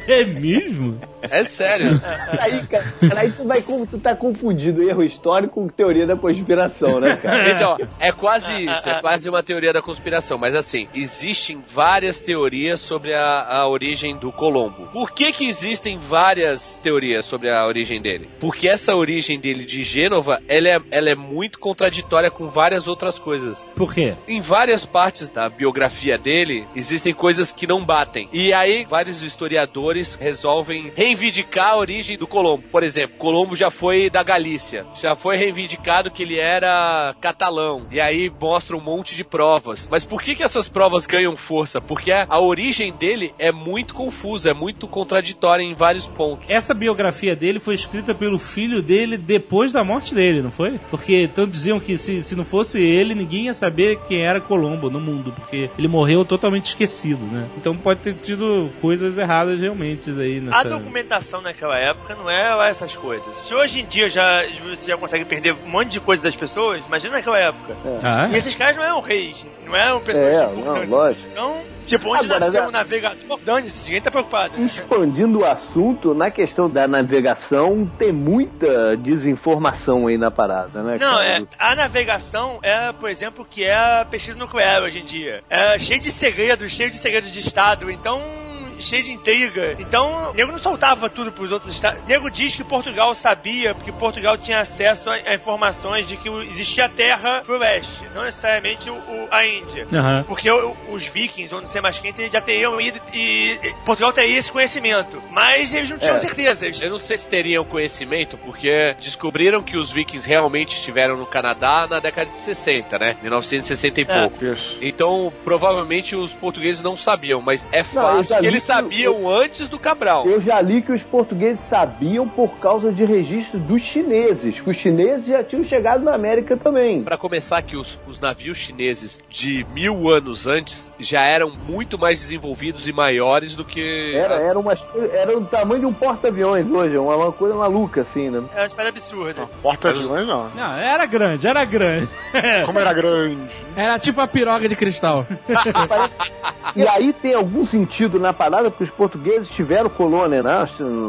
É mesmo? É sério. Aí, cara, aí tu, vai, tu tá confundindo erro histórico com teoria da conspiração, né, cara? Então, é quase isso, é quase uma teoria da conspiração, mas assim, existem várias teorias sobre a, a origem do Colombo. Por que que existem várias teorias sobre a origem dele? Porque essa origem dele de Gênova, ela é, ela é muito contraditória com várias outras coisas. Por quê? Em várias partes da biografia dele, existem coisas que não batem. E aí, vários historiadores resolvem reivindicar a origem do Colombo. Por exemplo, Colombo já foi da Galícia. Já foi reivindicado que ele era catalão. E aí mostra um monte de provas. Mas por que, que essas provas ganham força? Porque a, origem dele é muito confusa, é muito contraditória em vários pontos. Essa biografia dele foi escrita pelo filho dele depois da morte dele, não foi? Porque então diziam que se, se não fosse ele, ninguém ia saber quem era Colombo no mundo, porque ele morreu totalmente esquecido, né? Então pode ter tido acontecido coisas erradas realmente aí A nessa... documentação naquela época não é lá essas coisas. Se hoje em dia já, você já consegue perder um monte de coisa das pessoas, imagina naquela época. Ah, E esses caras não eram reis, não eram pessoas É, de não, importância. lógico. Então, tipo, onde Agora, nasceu já- o navegador, dane-se, ninguém tá preocupado. Expandindo o assunto, na questão da navegação, tem muita desinformação aí na parada, né? Não, cara? é, a navegação é, por exemplo, que é a pesquisa nuclear hoje em dia. É cheio de segredos, cheio de segredos de Estado, então cheio de intriga. Então, o nego não soltava tudo pros outros estados. O nego diz que Portugal sabia, porque Portugal tinha acesso a, a informações de que existia terra pro leste, não necessariamente o, o- a Índia. Aham. Porque o- os vikings, ou não sei mais quem, já teriam ido e, e Portugal teria esse conhecimento. Mas eles não tinham É. certeza. Eles- Eu não sei se teriam conhecimento, porque descobriram que os vikings realmente estiveram no Canadá na década de 60, né? 1960 e É. pouco. Isso. Então, provavelmente os portugueses não sabiam, mas é que li eles sabiam antes do Cabral. Eu já li que os portugueses sabiam por causa de registro dos chineses, que os chineses já tinham chegado na América também. Pra começar, que os, os navios chineses de mil anos antes já eram muito mais desenvolvidos e maiores do que. Era, as- era, umas, era o tamanho de um porta-aviões hoje, uma, uma coisa maluca assim, né? É uma espécie absurda. Porta-aviões não. Não, era grande, era grande. Como era grande. Era tipo a piroga de cristal. E aí tem algum sentido na parada, porque os portugueses tiveram colônia né?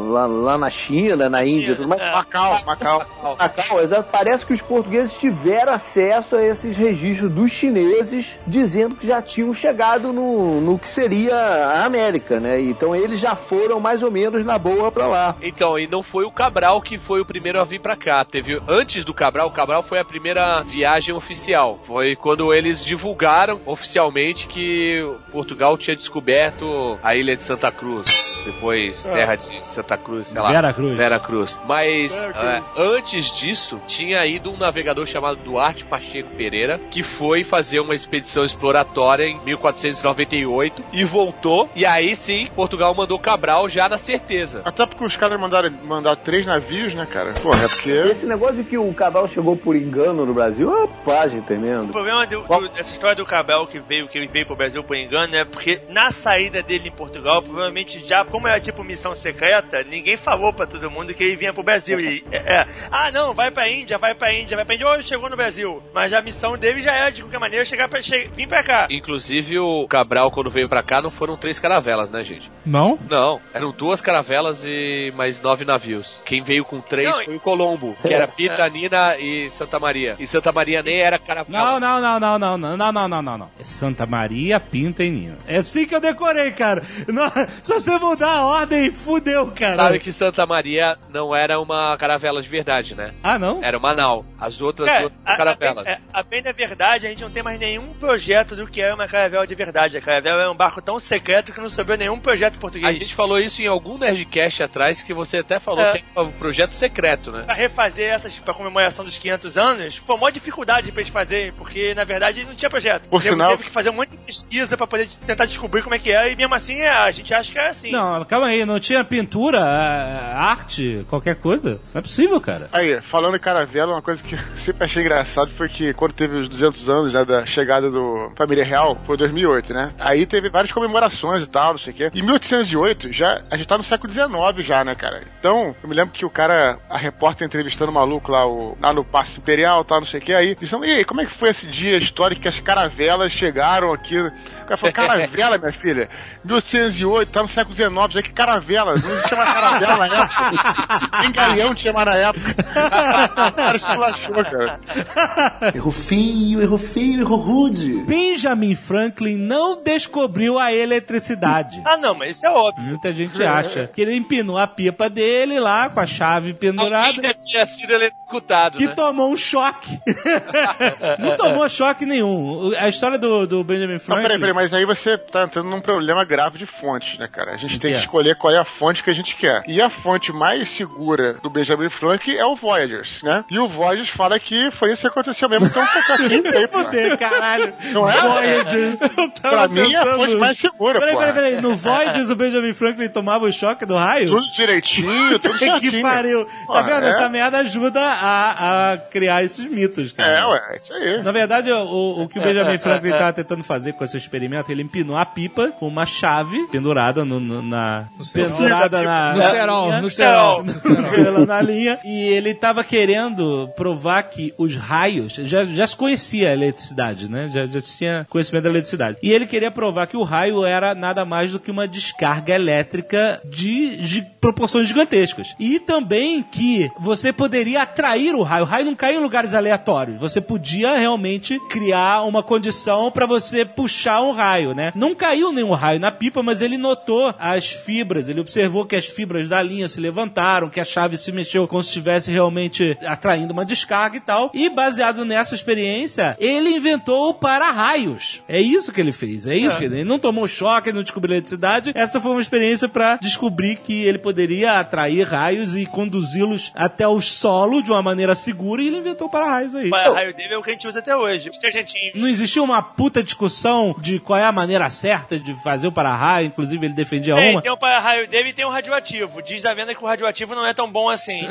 lá, lá na China, na Índia, tudo mais. é. Macau, Macau. Macau, exato. Parece que os portugueses tiveram acesso a esses registros dos chineses dizendo que já tinham chegado no, no que seria a América, né? Então eles já foram mais ou menos na boa pra lá. Então, e não foi o Cabral que foi o primeiro a vir pra cá. Teve antes do Cabral, o Cabral foi a primeira viagem oficial. Foi quando eles divulgaram oficialmente que Portugal tinha descoberto a ilha de Santa Cruz. Depois, terra de Santa Cruz, sei lá. Vera Cruz. Vera Cruz. Mas é, antes disso, tinha ido um navegador chamado Duarte Pacheco Pereira, que foi fazer uma expedição exploratória em 1498 e voltou. E aí sim, Portugal mandou Cabral já na certeza. Até porque os caras mandaram mandar três navios, né, cara? Porra, é porque. Esse negócio de que o Cabral chegou por engano no Brasil é uma página O tremendo. problema do- do- dessa história do Cabral que veio, que ele veio pro Brasil por engano, é porque na saída dele em Portugal, provavelmente já, como era tipo missão secreta, ninguém falou pra todo mundo que ele vinha pro Brasil. Ele, é, é, ah, não, vai pra Índia, vai pra Índia, vai pra Índia, hoje chegou no Brasil. Mas a missão dele já era, de qualquer maneira, chegar pra, che vir pra cá. Inclusive, o Cabral, quando veio pra cá, não foram três caravelas, né, gente? Não? Não, eram duas caravelas e mais nove navios. Quem veio com três Não, foi o Colombo, que era Pitanina e Santa Maria. E Santa Maria nem era caravela. Não, não, não, não, não, não, não, não, não, não, não. É Santa Maria, Pinta e Nina. É assim que eu decorei, cara. Não, se você mudar a ordem, fudeu, cara. Sabe que Santa Maria não era uma caravela de verdade, né? Ah, não? Era uma nau. As outras É, duas a, a, caravelas. bem, é, a bem da verdade, a gente não tem mais nenhum projeto do que é uma caravela de verdade. A caravela é um barco tão secreto que não sobrou nenhum projeto A português. gente falou isso em algum Nerdcast atrás, que você até falou É. que é um projeto secreto, né? Pra refazer essas, pra comemoração dos 500 anos, foi uma dificuldade pra eles fazerem, porque na verdade não tinha projeto. Por nego sinal- teve que fazer de pesquisa pra poder tentar descobrir como é que é, e mesmo assim a gente acha que é assim. Não, calma aí, não tinha pintura, ah, arte, qualquer coisa? Não é possível, cara. Aí, falando em caravela, uma coisa que eu sempre achei engraçado foi que quando teve os 200 anos né, da chegada do Família Real, foi 2008, né? Aí teve várias comemorações e tal, não sei o quê. Em 1808, já, a gente tá no século XIX já, né, cara? Então, eu me lembro que o cara, a repórter entrevistando o maluco lá, o, lá no Passo Imperial e tal, não sei o quê, aí, falam, e aí, como é que foi esse dia histórico que as caravelas chegaram aqui? O cara falou, caravela, minha filha? 1808, tá no século XIX, já que caravela, não existia mais caravela na época. Nem galeão tinha mais na época. O cara esculachou, cara. Errou feio, errou feio, errou rude. Benjamin Franklin não descobriu a eletricidade. Ah, não, mas isso é óbvio. Muita gente acha que ele empinou a pipa dele lá com a chave pendurada. Alguém tinha sido eletrocutado, Que né? tomou um choque. não tomou choque nenhum. A história do, do Benjamin Não, Franklin. peraí, peraí, mas aí você tá entrando num problema grave de fontes, né, cara? A gente tem que escolher qual é a fonte que a gente quer. E a fonte mais segura do Benjamin Franklin é o Voyagers, né? E o Voyagers fala que foi isso que aconteceu mesmo. Então, tá aqui, pô. Fuder, caralho. Não é? Voyagers. Pra mim é a fonte mais segura, Peraí, pô. peraí, peraí. No Voyagers o Benjamin Franklin tomava o choque do raio? Tudo direitinho, tudo que certinho. pariu. Tá Porra, vendo? é. Essa merda ajuda a, a criar esses mitos, cara. É, ué, é isso aí. Na verdade, o, o que o Benjamin Franklin tava tentando fazer com esse experimento, ele empinou a pipa com uma chave pendurada no, no- na. cerol. pendurada na. No cerol, no cerol. No cerol, na linha. E ele tava querendo provar que os raios. Já, já se conhecia a eletricidade, né? Já, já tinha conhecimento da eletricidade. E ele queria provar que o raio era nada mais do que uma descarga elétrica de, de proporções gigantescas. E também que você poderia atrair o raio. O raio não cai em lugares aleatórios. Você podia realmente criar uma condição para você puxar um raio, né? Não caiu nenhum raio na pipa, mas ele notou as fibras. Ele observou que as fibras da linha se levantaram, que a chave se mexeu como se estivesse realmente atraindo uma descarga e tal. E baseado nessa experiência, ele inventou o para-raios. É isso que ele fez. É isso que ele, ele não tomou choque, ele não descobriu eletricidade. Essa foi uma experiência para descobrir que ele poderia atrair raios e conduzi-los até o solo de uma maneira segura e ele inventou o para-raios aí. O para-raio dele é o que a gente usa até hoje. Não existiu uma puta discussão de qual é a maneira certa de fazer o para-raio, inclusive ele defendia Tem, uma. tem o para-raio dele e tem o radioativo. Diz a venda que o radioativo não é tão bom assim.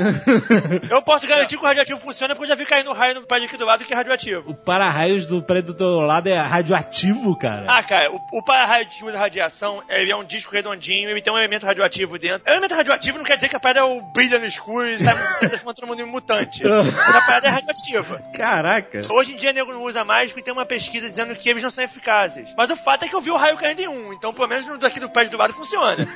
eu posso garantir que o radioativo funciona porque eu já vi caindo raio no prédio aqui do lado que é radioativo. O para-raios do prédio do teu lado é radioativo, cara. Ah, cara, o, o para-raio que usa radiação, ele é um disco redondinho e tem um elemento radioativo dentro. Elemento radioativo não quer dizer que a parada é o brilha no escuro e sai transformando todo mundo em mutante. Mas a parada é radioativa. Caraca. Hoje em dia, nego não usa mais porque tem uma pesquisa dizendo que eles não são eficazes. Mas o fato é que eu vi o raio caindo em um, então pelo menos no daqui do prédio do lado funciona.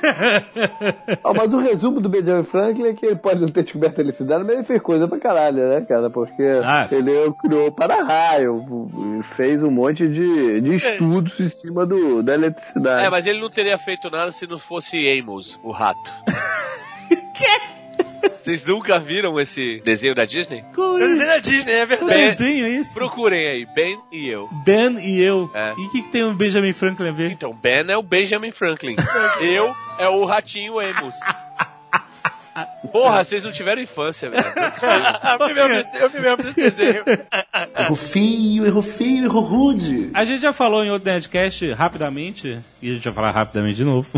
Ah, mas o resumo do Benjamin Franklin é que ele pode não ter descoberto a eletricidade, mas ele fez coisa pra caralho, né, cara? Porque Ah, ele criou para-raio, e fez um monte de, de estudos em cima do, da eletricidade. É, mas ele não teria feito nada se não fosse Amos, o rato. Vocês nunca viram esse desenho da Disney? Coisa. Eu desenho da Disney, é verdade. Desenho isso? Procurem aí, Ben e eu. Ben e eu. É. E o que, que tem o Benjamin Franklin a ver? Então, Ben é o Benjamin Franklin. eu é o ratinho Amos. Porra, vocês não tiveram infância, velho. É eu, me lembro desse, desenho. Errou feio, errou feio, errou rude. A gente já falou em outro Nerdcast rapidamente, e a gente vai falar rapidamente de novo,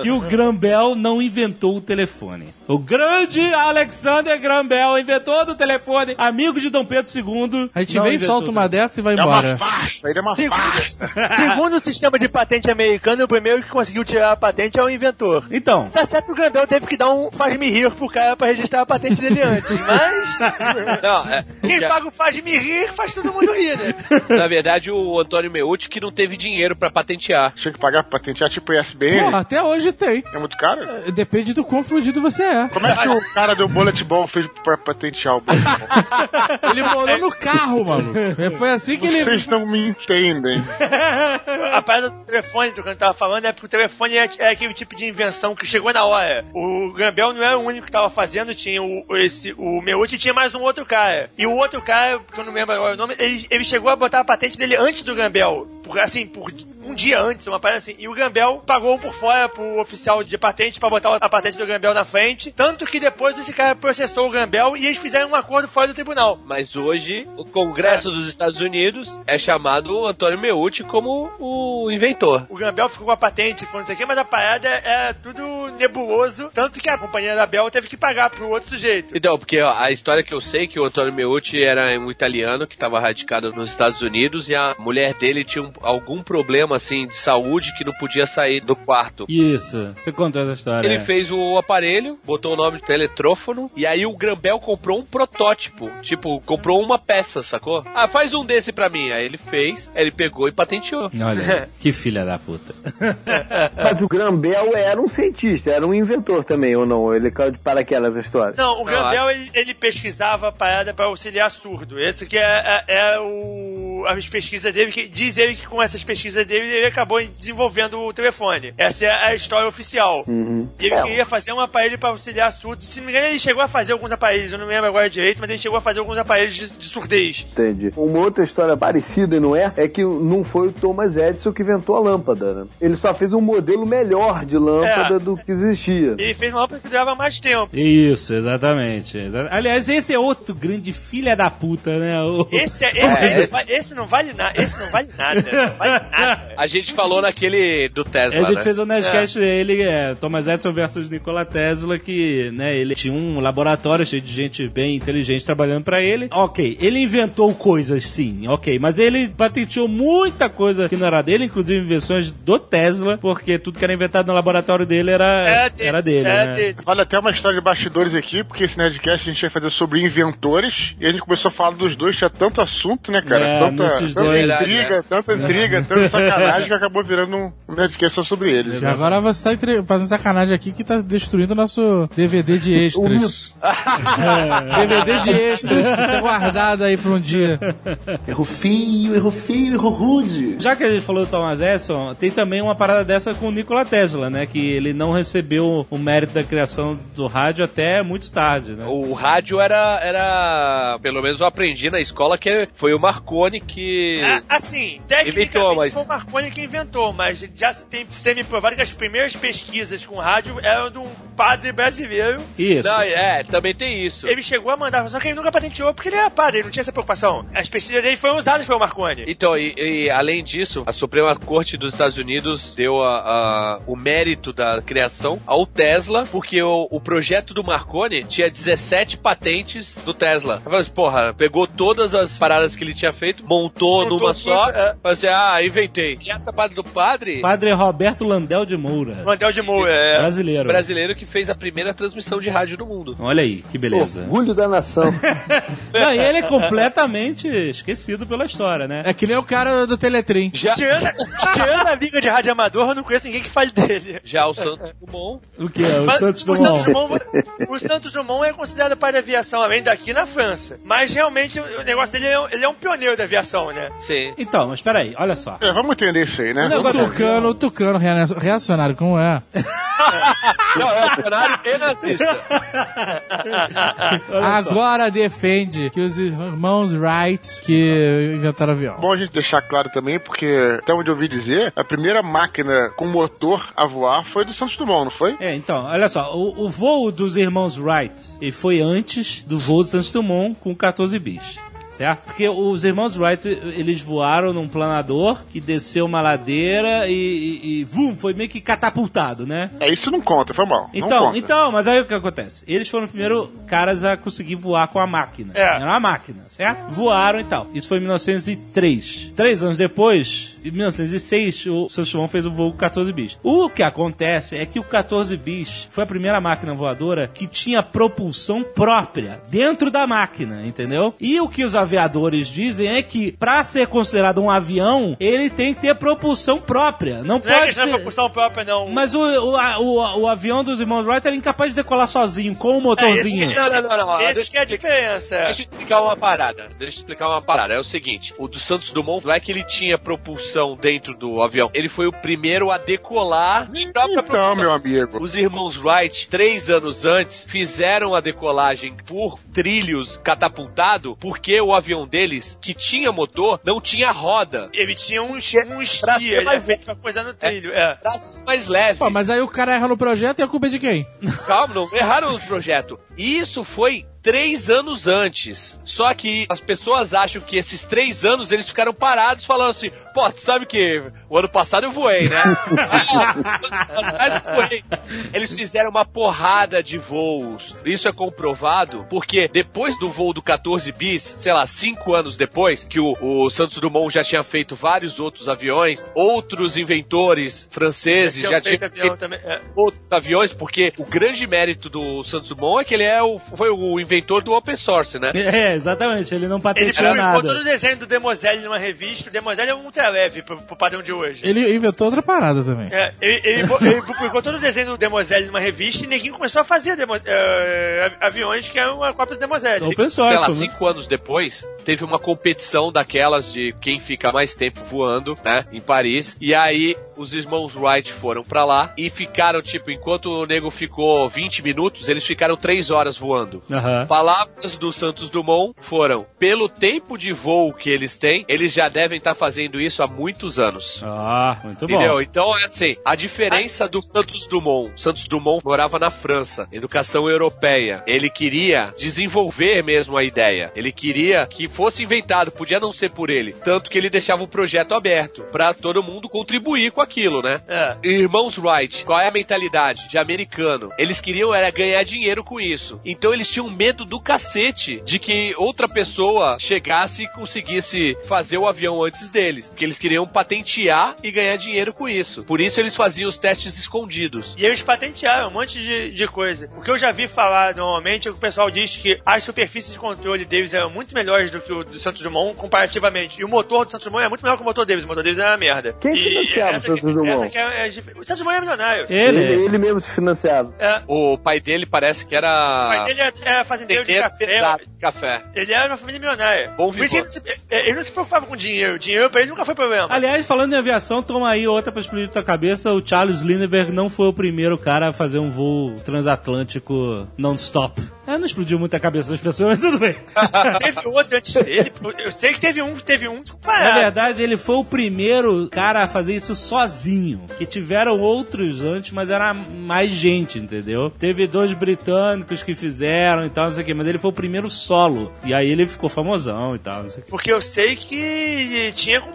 que o Graham Bell não inventou o telefone. O grande Alexander Graham Bell, inventor do telefone, amigo de Dom Pedro II. A gente vem, inventou solta uma dessa e vai É embora. uma farsa, ele é uma farsa. Segundo o sistema de patente americano, o primeiro que conseguiu tirar a patente é o inventor. Então, Tá certo que o Grandel teve que dar um faz-me rir pro cara pra registrar a patente dele antes, mas Não, é, quem que- paga o faz-me rir faz todo mundo rir, né? na verdade, o Antônio Meucci que não teve dinheiro pra patentear. Tinha que pagar pra patentear tipo ISBN. Porra, até hoje tem. É muito caro? Depende do quão fudido você é. Como é que o cara do Bullet Ball fez pra patentear o Bullet Ball? Ele morou no carro, mano. Foi assim que ele. Vocês não me entendem. A parada do telefone, do que eu tava falando, é porque o telefone é, é aquele tipo de invenção que chegou na hora. O Grambel não era o único que tava fazendo, tinha o, esse, o Meucci tinha mais um outro cara. E o outro cara, que eu não lembro agora o nome, ele, ele chegou a botar a patente dele antes do Grambel. Por, assim, por um dia antes, uma parada assim. E o Grambel pagou um por fora pro oficial de patente pra botar a patente do Grambel na frente. Tanto que depois esse cara processou o Grambel e eles fizeram um acordo fora do tribunal. Mas hoje, o Congresso dos Estados Unidos é chamado Antônio Meucci como o inventor. O Grambel ficou com a patente, falando isso aqui, mas a parada é tudo nebuloso. Tanto que a companhia da Bell teve que pagar pro outro sujeito. Então, porque ó, a história que eu sei é que o Antônio Meucci era um italiano que estava radicado nos Estados Unidos e a mulher dele tinha um- algum problema assim de saúde que não podia sair do quarto. isso. Você contou essa história. Ele fez o aparelho, botou o nome de teletrófono, e aí o Grambel comprou um protótipo. Tipo, comprou uma peça, sacou? Ah, faz um desse pra mim. Aí ele fez, aí ele pegou e patenteou. Olha, que filha da puta. Mas o Graham Bell era um cientista, era um inventor também, ou não? Ele caiu de para aquelas histórias? Não, o Gandel, ele, ele pesquisava a parada pra auxiliar surdo. Esse que é, é, é o, as pesquisas dele, que diz ele que com essas pesquisas dele, ele acabou desenvolvendo o telefone. Essa é a história oficial. E ele É. queria fazer um aparelho pra auxiliar surdo. Se não me engano, ele chegou a fazer alguns aparelhos, eu não me lembro agora direito, mas ele chegou a fazer alguns aparelhos de, de surdez. Entendi. Uma outra história parecida, não é? É que não foi o Thomas Edison que inventou a lâmpada, né? Ele só fez um modelo melhor de lâmpada É. do que existia. Ele fez uma lâmpada que durava mais tempo. Isso, exatamente. Exa- Aliás, esse é outro grande filha da puta, né? O- Esse, é- esse, É, não esse- esse não vale nada. Esse não vale nada. Não vale nada. A gente falou naquele do Tesla, A gente né? fez um Nerdcast dele, é, Thomas Edison versus Nikola Tesla, que, né, ele tinha um laboratório cheio de gente bem inteligente trabalhando pra ele. Ok, ele inventou coisas, sim, ok, mas ele patenteou muita coisa que não era dele, inclusive invenções do Tesla, porque tudo que era inventado no laboratório dele era, É dele. era dele, é né? dele. Até uma história de bastidores aqui, porque esse Nerdcast a gente ia fazer sobre inventores, e a gente começou a falar dos dois, tinha tanto assunto, né, cara? É, tanta tanta dois. intriga, tanta intriga, tanta sacanagem que acabou virando um Nerdcast só sobre eles. E agora você tá entre- fazendo sacanagem aqui que tá destruindo o nosso DVD de extras. DVD de extras que tá guardado aí pra um dia. Errou feio, errou feio, errou rude. Já que a gente falou do Thomas Edison, tem também uma parada dessa com o Nikola Tesla, né? Que ele não recebeu o mérito da criação do rádio até muito tarde, né? O rádio era, era. Pelo menos eu aprendi na escola que foi o Marconi que. Ah, assim, Inventou, tecnicamente mas- foi o Marconi que inventou, mas já se tem semi-provado que as primeiras pesquisas com rádio eram de um padre brasileiro. Isso. Não, é, também tem isso. Ele chegou a mandar, só que ele nunca patenteou porque ele era padre, ele não tinha essa preocupação. As pesquisas dele foram usadas pelo Marconi. Então, e, e, além disso, a Suprema Corte dos Estados Unidos deu a- a- o mérito da criação ao Tesla, porque o, o projeto do Marconi tinha 17 patentes do Tesla. Eu falei assim, porra, pegou todas as paradas que ele tinha feito, montou Juntou numa tudo, só, é. falou assim, ah, inventei. E essa parte do padre, Padre Roberto Landel de Moura. Mandel de Moura, é. Brasileiro. brasileiro que fez a primeira transmissão de rádio do mundo. Olha aí, que beleza. Orgulho da nação. Não, e ele é completamente esquecido pela história, né? É que nem o cara do Teletrim. Já, Tirando, a liga de rádio amador, eu não conheço ninguém que fale dele. já o Santos Dumont, O que é? O Mas Santos o Dumont. Santos Dumont, o Santos Dumont é considerado pai da aviação, além daqui na França. Mas realmente o o negócio dele é um, ele é um pioneiro da aviação, né? sim. Então, mas peraí, olha só. É, vamos entender isso aí, né? O O negócio é Tucano, o Tucano rea- reacionário, como é? Não, é o cenário e nazista. Agora defende que os irmãos Wright que inventaram avião. Bom a gente deixar claro também, porque até onde eu ouvi dizer, a primeira máquina com motor a voar foi do Santos Dumont, não foi? É, então, olha só, o, o voo dos irmãos Wright ele foi antes do voo do Santos Dumont com 14 bis. Certo? Porque os irmãos Wright, eles voaram num planador que desceu uma ladeira e, e, e vum, foi meio que catapultado, né? É, isso não conta, foi mal. Então, conta. então, mas aí o que acontece? Eles foram os primeiros caras a conseguir voar com a máquina. É. Era uma máquina, certo? Voaram e tal. Isso foi em 1903. Três anos depois, em 1906, o Santos Dumont fez o voo 14 bis. O que acontece é que o 14 bis foi a primeira máquina voadora que tinha propulsão própria dentro da máquina, entendeu? E o que os aviadores dizem é que para ser considerado um avião, ele tem que ter propulsão própria. Não, Não é pode de ser... propulsão própria, não. Mas o, o, a- o, o avião dos irmãos Wright era incapaz de decolar sozinho, com o motorzinho. esse Não, não, não, não. Esse Deixa que é a eu explicar. diferença. Deixa eu explicar uma parada. Deixa eu explicar uma parada. É o seguinte: o do Santos Dumont não é que ele tinha propulsão dentro do avião. Ele foi o primeiro a decolar de própria Então, propulsão. meu amigo. Os irmãos Wright, três anos antes, fizeram a decolagem por trilhos catapultado, porque o avião deles, que tinha motor, não tinha roda. Ele tinha uns, uns Pra ser mais é feito pra coisa no trilho. É. Pra ser mais leve. Pô, mas aí o cara erra no projeto e a culpa é de quem? Calma, não erraram o projeto. Isso foi três anos antes. Só que as pessoas acham que esses três anos eles ficaram parados falando assim: pô, tu sabe que o ano passado eu voei, né? Mas voei. Eles fizeram uma porrada de voos. Isso é comprovado porque depois do voo do 14 bis, sei lá, cinco anos depois, que o, o Santos Dumont já tinha feito vários outros aviões, outros inventores franceses já, feito tinham avião feito também. É. outros aviões, porque o grande mérito do Santos Dumont é que ele é o, foi o inventor do open source, né? É, exatamente, ele não Ele patenteou publicou todo nada. o desenho do Demoselle numa revista. O Demoselle é um é leve pro, pro padrão de hoje. Ele inventou outra parada também. É, ele, ele, ele publicou todo o desenho do Demoselle numa revista e ninguém começou a fazer demo- av- aviões que eram uma cópia do Demoselle. Open sei source. lá, né? cinco anos depois, teve uma competição daquelas de quem fica mais tempo voando, né, em Paris. E aí, os irmãos Wright foram pra lá e ficaram, tipo, enquanto o nego ficou 20 minutos, eles ficaram 3 horas voando. Aham. Palavras do Santos Dumont foram: pelo tempo de voo que eles têm, eles já devem estar fazendo isso há muitos anos. Ah, muito Entendeu? bom. Então, é assim, a diferença do Santos Dumont. Santos Dumont morava na França, educação europeia. Ele queria desenvolver mesmo a ideia. Ele queria que fosse inventado, podia não ser por ele. Tanto que ele deixava o projeto aberto pra todo mundo contribuir com aquilo, né? É. Irmãos Wright, qual é a mentalidade de americano? Eles queriam era ganhar dinheiro com isso. Então eles tinham medo do cacete de que outra pessoa chegasse e conseguisse fazer o avião antes deles. Porque eles queriam patentear e ganhar dinheiro com isso. Por isso eles faziam os testes escondidos. E eles patentearam um monte de, de coisa. O que eu já vi falar normalmente é que o pessoal diz que as superfícies de controle deles eram muito melhores do que o do Santos Dumont comparativamente. E o motor do Santos Dumont é muito melhor que o motor deles. O motor deles é uma merda. Quem e financiava o Santos que- Dumont? essa que é- é o Santos Dumont é milionário. Ele. Ele, ele mesmo se financiava. É. O pai dele parece que O era. pai dele é, é fazendeiro de café. Exato, de café. Ele era uma família milionária. Bom Por isso ele, não se, é, ele não se preocupava com dinheiro. Dinheiro pra ele nunca foi problema. Aliás, falando em aviação, toma aí outra pra explodir tua cabeça. O Charles Lindbergh não foi o primeiro cara a fazer um voo transatlântico non-stop. É, não explodiu muito a cabeça das pessoas, mas tudo bem. teve outro antes dele. Eu sei que teve um, teve um Na parado. verdade, ele foi o primeiro cara a fazer isso sozinho. Que tiveram outros antes, mas era mais gente, entendeu? Teve dois britânicos que fizeram e tal, não sei o quê, mas ele foi o primeiro solo. E aí ele ficou famosão e tal, não sei o quê. Porque eu sei que tinha com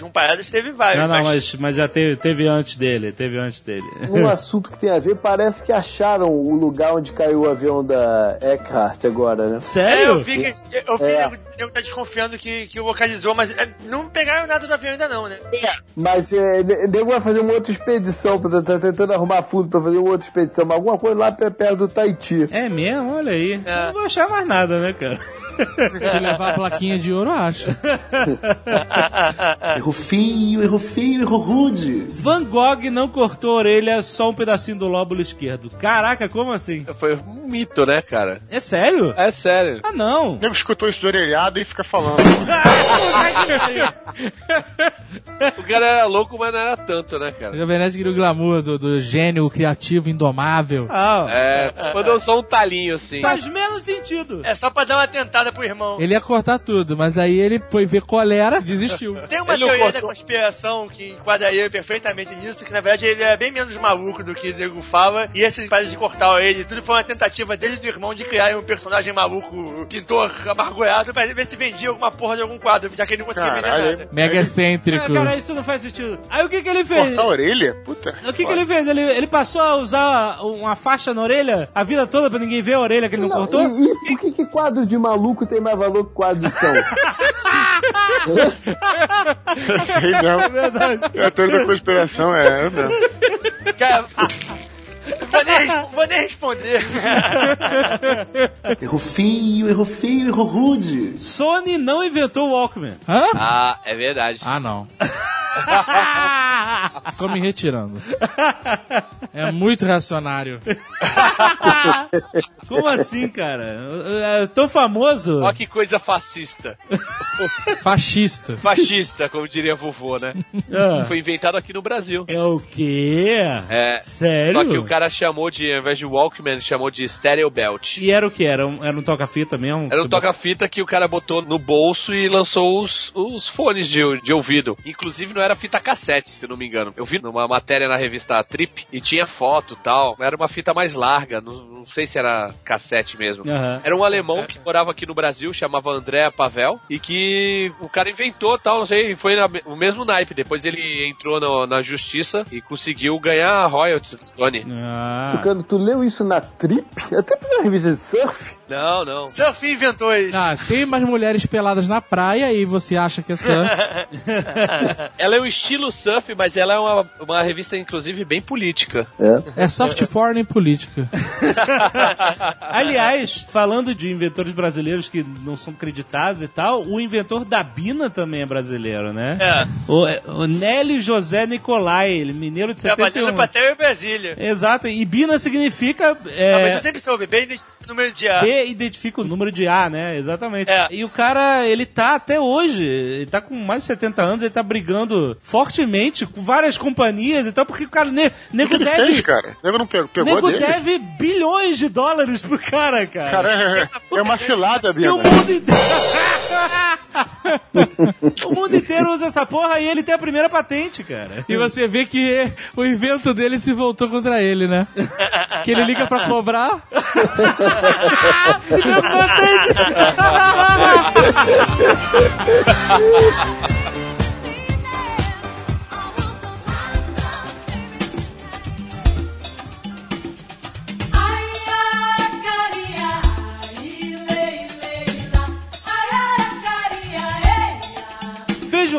Com paradas teve vários. Não, não, mas, mas já teve, teve antes dele, teve antes dele. Num assunto que tem a ver, parece que acharam o lugar onde caiu o avião da Eckhart agora, né? É, Sério? eu vi, que, eu vi É. nego tá desconfiando que, que localizou, mas é, não pegaram nada do avião ainda não, né? Mas é, ne- nego vai fazer uma outra expedição, tá tentando arrumar fundo pra fazer uma outra expedição, mas alguma coisa lá pe- perto do Tahiti. É mesmo? Olha aí. É. Eu não vou achar mais nada, né, cara? Se levar a plaquinha de ouro, acha. Errou feio, errou feio, errou rude. Van Gogh não cortou a orelha, só um pedacinho do lóbulo esquerdo. Caraca, como assim? Foi um mito, né, cara? É sério? É sério. Ah, não. O nego escutou isso de orelhado e fica falando. O cara era louco, mas não era tanto, né, cara? O Nerd queria o glamour do, do gênio criativo, indomável. Ah, É, mandou só um talinho assim. faz menos sentido. É só pra dar uma tentada pro irmão. Ele ia cortar tudo, mas aí ele foi ver qual era e desistiu. Tem uma Ele não teoria cortou. da conspiração que enquadraria perfeitamente nisso, que na verdade ele é bem menos maluco do que o nego fala, e esse parada de cortar ele, tudo foi uma tentativa dele e do irmão de criar um personagem maluco, pintor amargurado, pra ver se vendia alguma porra de algum quadro, já que ele não conseguia vender nada. Mega Ah, excêntrico. cara, isso não faz sentido. Aí o que que ele fez? Cortar a orelha? Puta. O que, que ele fez? Ele, ele passou a usar uma faixa na orelha a vida toda pra ninguém ver a orelha que ele não, cortou? E, e por que, que quadro de maluco tem mais valor que quadro de são? Sei não. É a teoria da conspiração, é, é mesmo. Cara, vou nem, vou nem responder. Errou feio, errou feio, errou rude. Sony não inventou o Walkman. Hã? Ah, é verdade. Ah, não. Tô me retirando. É muito reacionário. Como assim, cara? É tão famoso. Olha que coisa fascista. Fascista. Fascista, como diria a vovô, né? Ah, Foi inventado aqui no Brasil. é o quê? É. Sério? Só que o cara chamou de, ao invés de Walkman, chamou de Stereo Belt. E era o que? Era um, era um toca-fita mesmo? Era um toca-fita que o cara botou no bolso e lançou os, os fones de, de ouvido. Inclusive não era fita cassete, se não me engano. Eu vi numa matéria na revista Trip e tinha foto e tal. Era uma fita mais larga, não, não sei se era cassete mesmo. Aham. Era um alemão que morava aqui no Brasil, chamava André Pavel, e que o cara inventou tal, não sei, foi na- o mesmo naipe. Depois ele entrou no- na justiça e conseguiu ganhar royalties da Sony. Ah. Tucano, tu leu isso na Trip? Até na revista de surf? Não, não. Surf inventou isso. Ah, tem umas mulheres peladas na praia e você acha que é surf. Ela é o estilo surf, mas ela é uma, uma revista, inclusive, bem política. É. É soft porn em política. Aliás, falando de inventores brasileiros que não são creditados e tal, o inventor da Bina também é brasileiro, né? É. O, o Nélio José Nicolai, ele mineiro de Trabalhando 71. pra Terra em Brasília. Exato, e Bina significa. é, Ah, mas eu sempre soube, bem no meio de ar. Identifica o número de A, né? Exatamente. É. E o cara, ele tá até hoje, ele tá com mais de 70 anos, ele tá brigando fortemente com várias companhias e tal, porque o cara, ne, nego que ele deve. fez, cara? O nego não pegou, pegou Nego dele? deve bilhões de dólares pro cara, cara. Cara, é, é uma cilada, E Bina. o mundo inteiro. o mundo inteiro usa essa porra e ele tem a primeira patente, cara. E você vê que o invento dele se voltou contra ele, né? Que ele liga pra cobrar.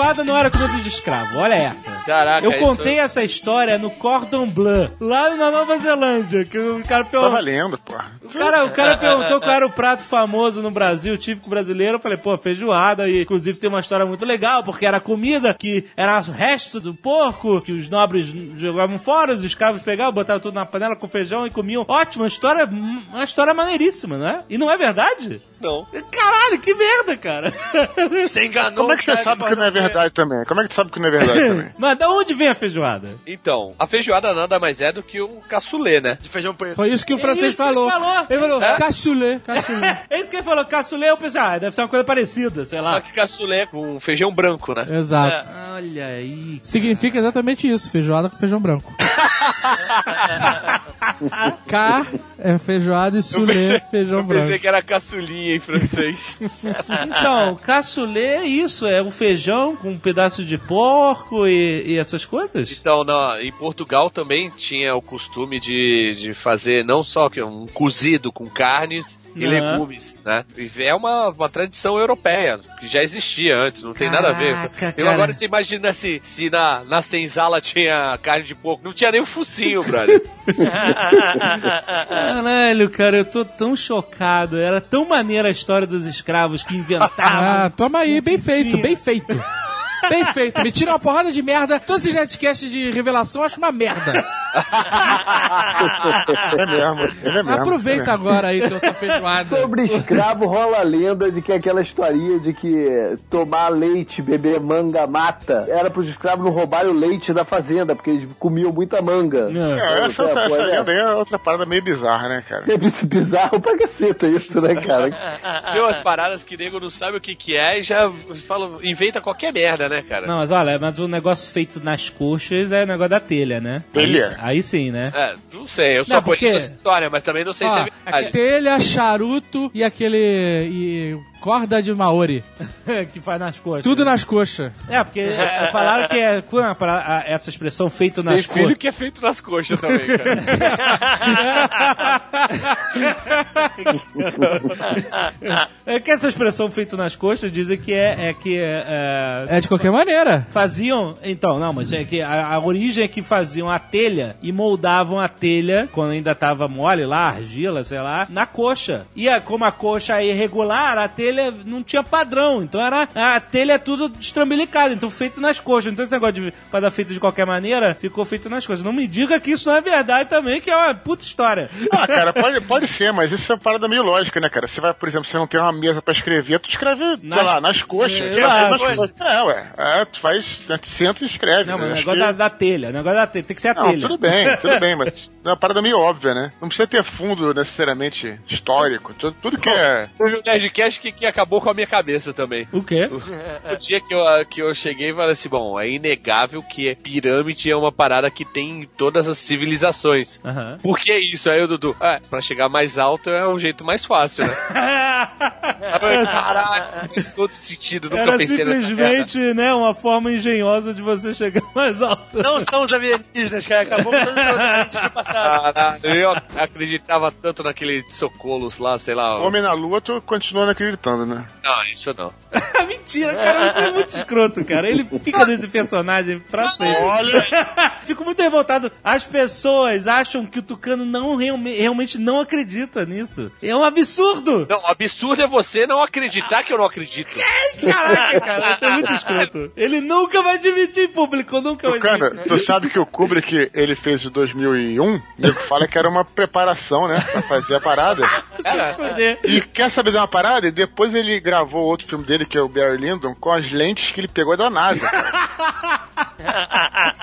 Feijoada não era comida de escravo, olha essa. Caraca, Eu isso- contei essa história no Cordon Bleu, lá na Nova Zelândia, que o cara perguntou. valendo, porra. O cara, o cara perguntou qual era o prato famoso no Brasil, típico brasileiro. Eu falei, pô, feijoada. E inclusive tem uma história muito legal, porque era comida que era o resto do porco, que os nobres jogavam fora, os escravos pegavam, botavam tudo na panela com feijão e comiam. Ótima história, uma história maneiríssima, né? E não é verdade? Não. Caralho, que merda, cara. Você enganou Como é que você cara sabe que não é falou verdade também? Como é que você sabe que não é verdade também? Mas da onde vem a feijoada? Então, a feijoada nada mais é do que um caçulê, né? De feijão preto. Foi isso que o francês isso que ele falou. falou. Ele falou, É? caçulê, caçulê. É isso que ele falou, caçulê, eu pensei, ah, deve ser uma coisa parecida, sei Só lá. que caçulê é com feijão branco, né? Exato. Olha aí. Significa exatamente isso, feijoada com feijão branco. K é feijoada e sulê é feijão Eu pensei branco. que era caçulinha em francês. Então, caçulê é isso, é o feijão com um pedaço de porco e, e essas coisas? Então, na- em Portugal também tinha o costume de, de fazer não só que um cozido com carnes e Aham. legumes, né? E é uma, uma tradição europeia, que já existia antes, não tem nada a ver. Caraca, Eu cara. agora você imagina se, se na, na senzala tinha carne de porco, não tinha nem o focinho, brother. Caralho, cara, eu tô tão chocado. Era tão maneira a história dos escravos que inventavam. Ah, toma aí, bem feito, bem feito. Bem feito, me tira uma porrada de merda. Todos esses netcasts de revelação eu acho uma merda. É mesmo, ele é mesmo. Aproveita agora aí teu tua feijoada. Sobre escravo rola a lenda de que aquela historinha de que tomar leite, beber manga mata, era pros escravos não roubarem o leite da fazenda, porque eles comiam muita manga. É, essa, essa, essa é- lenda aí é outra parada meio bizarra, né, cara? É bizarro pra caceta isso, né, cara? Tem umas paradas que nego não sabe o que, que é e já fala, inventa qualquer merda, né, cara? Não, mas olha, mas o negócio feito nas coxas é o negócio da telha, né? Telha? Aí, sim, né? É, não sei, eu só Não, porque- conheço essa história, mas também não sei se é Ó, verdade. telha, charuto e aquele. e corda de Maori. que faz nas coxas. Tudo nas coxas. É, porque é, falaram que é, quando a para- a- essa expressão feito nas Tem filho coxas. que é feito nas coxas também, cara. É que essa expressão feito nas coxas dizem que é, é que é, é, É de qualquer maneira. faziam. Então, não, mas é que a, a origem é que faziam a telha e moldavam a telha, quando ainda tava mole lá, argila, sei lá, na coxa. E a- como a coxa é irregular, a telha não tinha padrão. Então era. A telha é tudo destrambelicada, então feito nas coxas. Então esse negócio de pra dar feito de qualquer maneira, ficou feito nas coxas. Não me diga que isso não é verdade também, que é uma puta história. Ah, cara, pode, pode ser, mas isso é uma parada meio lógica, né, cara? Você vai, por exemplo, você não tem uma mesa pra escrever, tu escreve, Nas- sei lá, nas coxas. É, Nas exato. coxas. É, ué. É, tu faz, né, tu senta e escreve. Não, mas né? o Acho negócio que- da, da telha, o negócio da telha, tem que ser a Não, telha. tudo bem, tudo bem, mas é uma parada meio óbvia, né? Não precisa ter fundo necessariamente histórico. Tudo, tudo que é. Teve um Nerdcast que, que acabou com a minha cabeça também. O quê? O dia que eu, que eu cheguei e falei assim, bom, é inegável que pirâmide é uma parada que tem em todas as civilizações. Aham. Por que isso? Aí o Dudu, ah, pra chegar mais alto é um jeito mais fácil, né? Caralho, faz todo sentido. Nunca Era pensei simplesmente, né, uma forma engenhosa de você chegar mais alto. Não são os alienígenas, cara. Acabou com todos os alienígenas passado. Caralho, eu acreditava tanto naquele Socolos lá, sei lá. Homem na Lua, tu continua não acreditando, né? Não, isso não. Mentira, cara, você é muito escroto, cara. Ele fica nesse personagem pra sempre. Olha, Fico muito revoltado. As pessoas acham que o Tucano não realme- realmente não acredita nisso. É um absurdo. Não, o absurdo é você não acreditar que eu não acredito. Caraca, cara, isso é muito escroto. Ele nunca vai admitir em público, nunca vai Cara, admitir. tu sabe que o Kubrick ele fez em 2001? O nego fala que era uma preparação, né? Pra fazer a parada. Foder. E quer saber de uma parada? E depois ele gravou outro filme dele, que é o Barry Lyndon, com as lentes que ele pegou da NASA.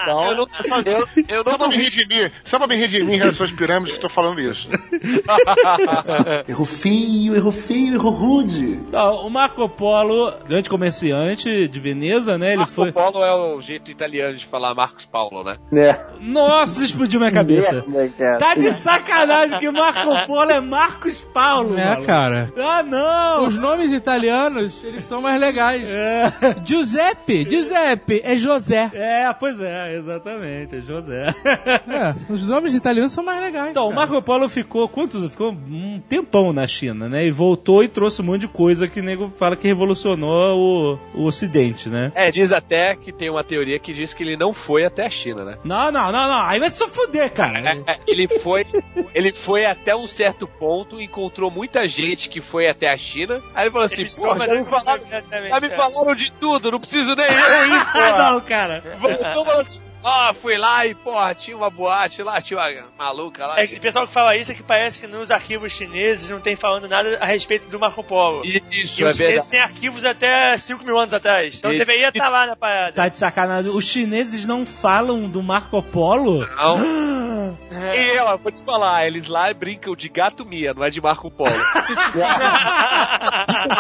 Então, Eu não, eu, eu só não pra me redimir, só pra me redimir em relação às pirâmides que eu tô falando isso. Errou feio, errou feio, errou rude. Então, o Marco Polo, grande comerciante de Veneza, né? Ele Marco foi. Polo é o jeito italiano de falar Marcos Paulo, né? Né? Nossa, explodiu minha cabeça. Cara. Tá de sacanagem que Marco Polo é Marcos Paulo. É, maluco. cara. Ah, não! Os nomes italianos, eles são mais legais. É. Giuseppe, Giuseppe, é José. É, pois é, exatamente, é José. É, os nomes italianos são mais legais. Então, o cara. Marco Polo ficou quantos? Ficou um tempão na China, né? E voltou e trouxe um monte de coisa que o nego fala que revolucionou o, o Ocidente, né? É, diz até que tem uma teoria que diz que ele não foi até a China, né? Não, não, não, não. Aí vai se fuder, cara. É, ele foi, ele foi até um certo ponto, encontrou muita gente que foi até a China. Aí ele falou assim: Eles pô, são já me falaram, exatamente, já me falaram de tudo, não preciso nem eu ir, Ah, pô. não, cara. Voltou e falou assim: ó, fui lá e, porra, tinha uma boate lá, tinha uma maluca lá. É que o pessoal que fala isso é que parece que nos arquivos chineses não tem falando nada a respeito do Marco Polo. Isso, E é os chineses verdade. têm arquivos até 5 mil anos atrás. Então E- deveria estar lá na parada. Tá de sacanagem. Os chineses não falam do Marco Polo? Não. E eu, vou te falar, eles lá brincam de gato Mia, não é de Marco Polo.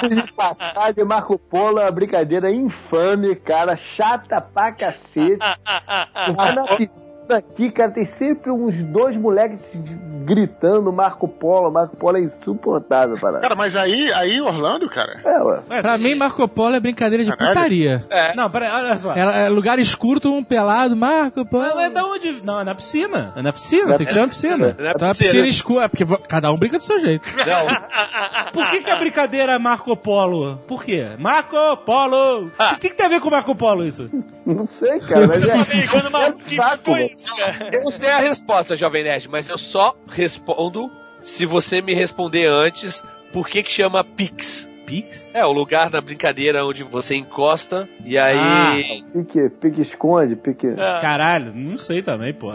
de passagem, Marco Polo é uma brincadeira infame, cara, chata pra cacete. Lá na piscina aqui, cara, tem sempre uns dois moleques gritando Marco Polo. Marco Polo é insuportável, para. Cara, mas aí, aí Orlando, cara. É, ué. Ué, Pra mim, Marco Polo é brincadeira de Caralho. putaria. Não, peraí, olha só. É, é lugar escuro, todo um pelado, Marco Polo. Mas, mas da onde? Não, é na piscina. É na piscina, tem que ser na piscina. Não é uma piscina. piscina escura, porque vo- cada um brinca do seu jeito. Não, Por que, que a brincadeira é Marco Polo? Por quê? Marco Polo! O que, que tem a ver com Marco Polo isso? Não sei, cara, mas é. Quando o maluco é saco, foi. eu não sei a resposta, Jovem Nerd, mas eu só respondo se você me responder antes por que que chama Pix. Pix? É, o lugar na brincadeira onde você encosta e aí... Pique, pique esconde, pique. Caralho, não sei também, pô.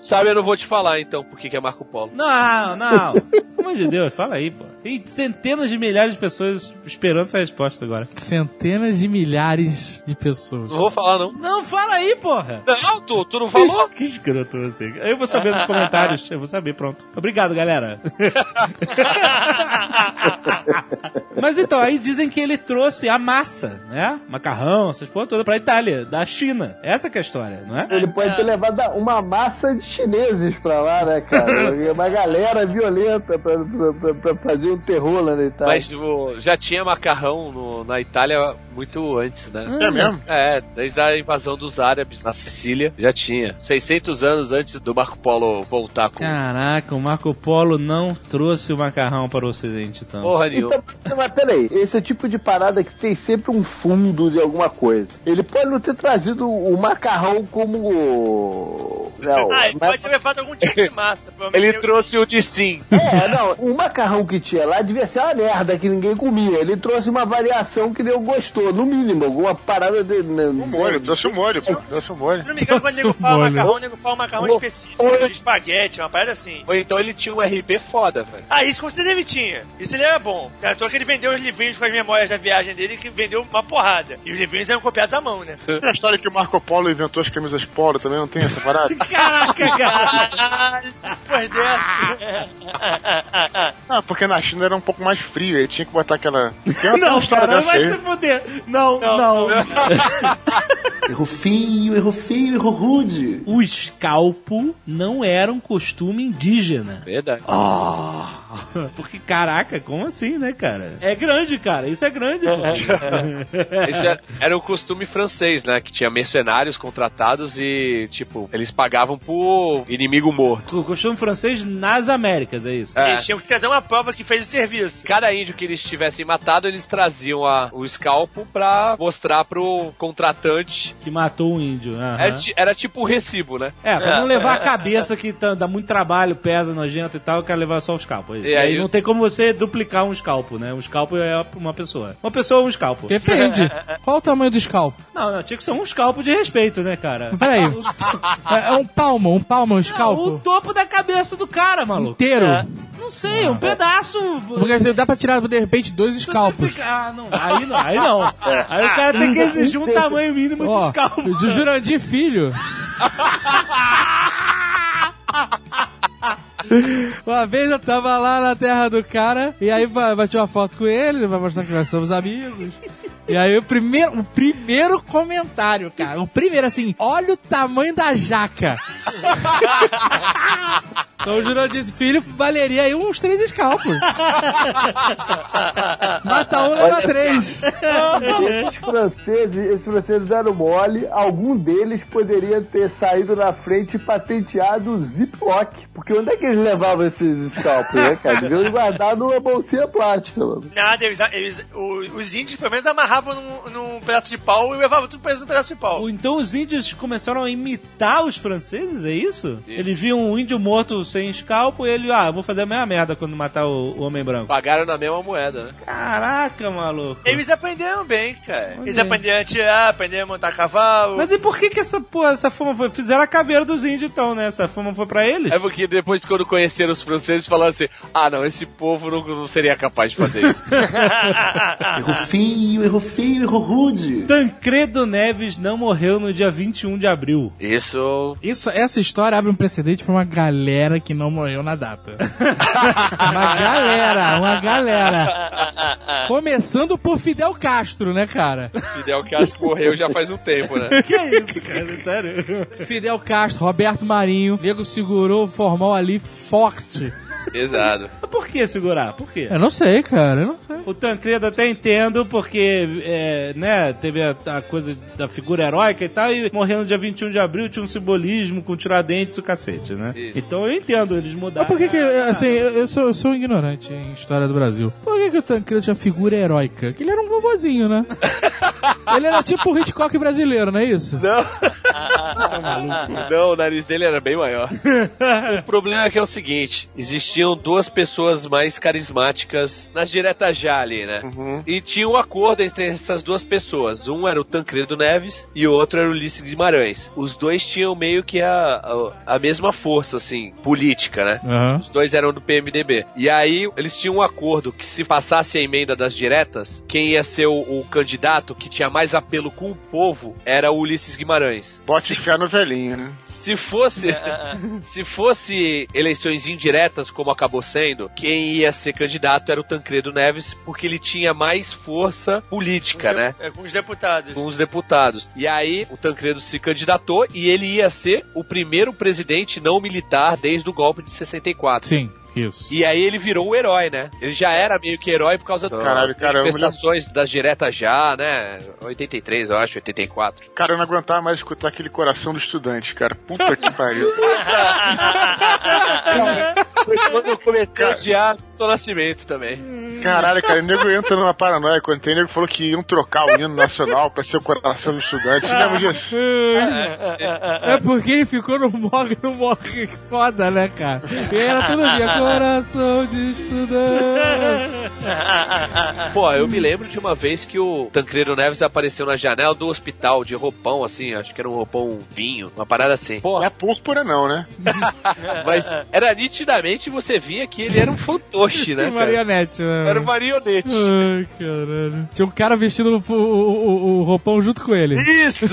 Sabe, eu não vou te falar então por que que é Marco Polo. Não, não. Pelo amor de Deus, fala aí, pô. Tem centenas de milhares de pessoas esperando essa resposta agora. Centenas de milhares de pessoas. Não vou falar, não. Não, fala aí, porra. Não, tu, tu não falou? Que escroto você. Eu vou saber nos comentários. Eu vou saber, pronto. Obrigado, galera. Mas então, aí dizem que ele trouxe a massa, né? Macarrão, essas porra toda pra Itália, da China. Essa que é a história, não é? Ele pode ter levado uma massa de chineses pra lá, né, cara? Uma galera violenta pra, pra- pra- pra fazer um terror lá na Itália. Mas o- já tinha macarrão no- na Itália muito antes, né? É mesmo? É, desde a invasão dos árabes na Sicília, já tinha. 600 anos antes do Marco Polo voltar com... Caraca, o Marco Polo não trouxe o macarrão para o ocidente, então. Porra nenhuma. Então, mas peraí, esse é o tipo de parada que tem sempre um fundo de alguma coisa. Ele pode não ter trazido o macarrão como. Não, Ah, ele mas- pode ter levado algum tipo de massa. Ele trouxe o de sim. É, não, o macarrão que tinha lá devia ser uma merda que ninguém comia. Ele trouxe uma variação que nem gostou, no mínimo, alguma parada de. né, O molho, trouxe o molho, pô. Trouxe o molho. Se não me engano, quando o nego fala molho. macarrão, o nego fala um macarrão Ô, específico, ô, de espaguete, uma parada assim. Ou então ele tinha um RP foda, velho. Ah, isso com certeza ele tinha. Isso ele era bom. É à toa que ele vendeu os livrinhos com as memórias da viagem dele, que vendeu uma porrada. E os livrinhos eram copiados à mão, né? Tem a história que o Marco Polo inventou as camisas polo, também não tem essa parada? Caraca, cara! Depois dessa. Ah, porque na China era um pouco mais frio, aí tinha que botar aquela. Tem Não, história cara, dessa vai aí. se fuder. Não, não. Errou feio, errou feio, errou rude. O escalpo não era um costume indígena. Verdade. Ah, Porque, caraca, como assim, né, cara? É grande, cara. Isso é grande, pô. Isso era, era o costume francês, né? Que tinha mercenários contratados e, tipo, eles pagavam por inimigo morto. O costume francês nas Américas, é isso? É. Eles tinham que trazer uma prova que fez o serviço. Cada índio que eles tivessem matado, eles traziam a- o escalpo pra mostrar pro contratante. Que matou um índio. aham. Era, ti- era tipo o recibo, né? É, pra não levar a cabeça que tá- dá muito trabalho, pesa, nojento e tal, eu quero levar só o escalpo. É. E aí não tem como você duplicar um escalpo, né? Um escalpo é uma pessoa. Uma pessoa é um escalpo. Depende. Qual o tamanho do scalpo? Não, não, tinha que ser um escalpo de respeito, né, cara? Peraí. É, é um palmo, um palmo, um Não, o scalpo topo da cabeça do cara, maluco. inteiro. Não sei, um pedaço. Porque dá pra tirar, de repente, dois Se você scalpos. ficar- Ah, não, aí não, aí não. Aí o cara tem que exigir um tamanho mínimo de Ó, escalpo. de Jurandir Filho. Uma vez eu tava lá na terra do cara, e aí ba- bati uma foto com ele vai mostrar que nós somos amigos. E aí o primeiro, o primeiro comentário, cara, o primeiro assim, olha o tamanho da jaca. Então o Jurandir Filho valeria aí uns três escalpos. Mata um, leva três. Esses franceses, esses franceses deram mole, algum deles poderia ter saído na frente e patenteado o Ziploc. Porque onde é que eles levavam esses scalpos, né, cara? Deviam guardar numa bolsinha plástica, mano. Nada, eles, eles- o- os índios pelo menos amarravam num, num pedaço de pau e levavam tudo preso num pedaço de pau. Ou Então os índios começaram a imitar os franceses, é isso? Eles viam um índio morto sem escalpo e ele, ah, vou fazer a mesma merda quando matar o, o homem branco. Pagaram na mesma moeda, né? Caraca, maluco. Eles aprenderam bem, cara. Eles aprenderam a tirar, aprenderam a montar cavalo. Mas e por que que essa, porra, essa fama foi? Fizeram a caveira dos índios então, né? Essa fama foi pra eles? É porque depois, quando conheceram os franceses, falaram assim: ah, não, esse povo não, não seria capaz de fazer isso. Errou feio, errou feio, rude. Tancredo Neves não morreu no dia 21 de abril. isso. Isso, essa história abre um precedente pra uma galera que não morreu na data. uma galera, uma galera. Começando por Fidel Castro, né, cara? Fidel Castro morreu já faz um tempo, né? Que isso, cara? Sério? Fidel Castro, Roberto Marinho, nego segurou o formal ali forte. Exato. Mas por que segurar? Por quê? Eu não sei, cara, eu não sei. O Tancredo até entendo, porque, é, né, teve a, a coisa da figura heróica e tal, e morrendo no dia 21 de abril tinha um simbolismo com tiradentes e o cacete, né? Então eu entendo eles Mas mudaram. por que que, assim, eu, eu sou, eu sou um ignorante em história do Brasil. Por que que o Tancredo tinha figura heróica? Que ele era um vovozinho, né? ele era tipo o Hitchcock brasileiro, não é isso? Não. Não, o nariz dele era bem maior. o problema é que é o seguinte: existiam duas pessoas mais carismáticas nas diretas já ali, né? E tinha um acordo entre essas duas pessoas. Um era o Tancredo Neves e o outro era o Ulisses Guimarães. Os dois tinham meio que a, a, a mesma força, assim, política, né? Aham. Os dois eram do PMDB. E aí, eles tinham um acordo que se passasse a emenda das diretas, quem ia ser o, o candidato que tinha mais apelo com o povo era o Ulisses Guimarães. Bote fé no velhinho, né? Se fosse, se fosse eleições indiretas, como acabou sendo, quem ia ser candidato era o Tancredo Neves, porque ele tinha mais força política, né? É, com os deputados. Com os deputados. E aí, o Tancredo se candidatou e ele ia ser o primeiro presidente não militar desde o golpe de 64. Sim, isso. E aí ele virou o herói, né? Ele já era meio que herói por causa das Caralho, manifestações das diretas já, né? 83, eu acho, 84. Cara, eu não aguentava mais escutar aquele coração do estudante, cara. Puta que pariu. Foi quando eu comecei a odiar o Nascimento também. Caralho, cara, o nego entra numa paranoia quando tem nego falou que iam trocar o hino nacional pra ser o coração do estudante. Você lembra disso? É porque ele ficou no morre, no morre foda, né, cara? E era todo dia, coração de estudante. Pô, eu me lembro de uma vez que o Tancredo Neves apareceu na janela do hospital de roupão, assim, acho que era um roupão vinho, uma parada assim. Pô, Não é púrpura não, né? mas era nitidamente você via que ele era um fantoche, né? Marionete, né? Era um marionete. Ai, caralho. Tinha um cara vestindo o, o, o- o roupão junto com ele. Isso!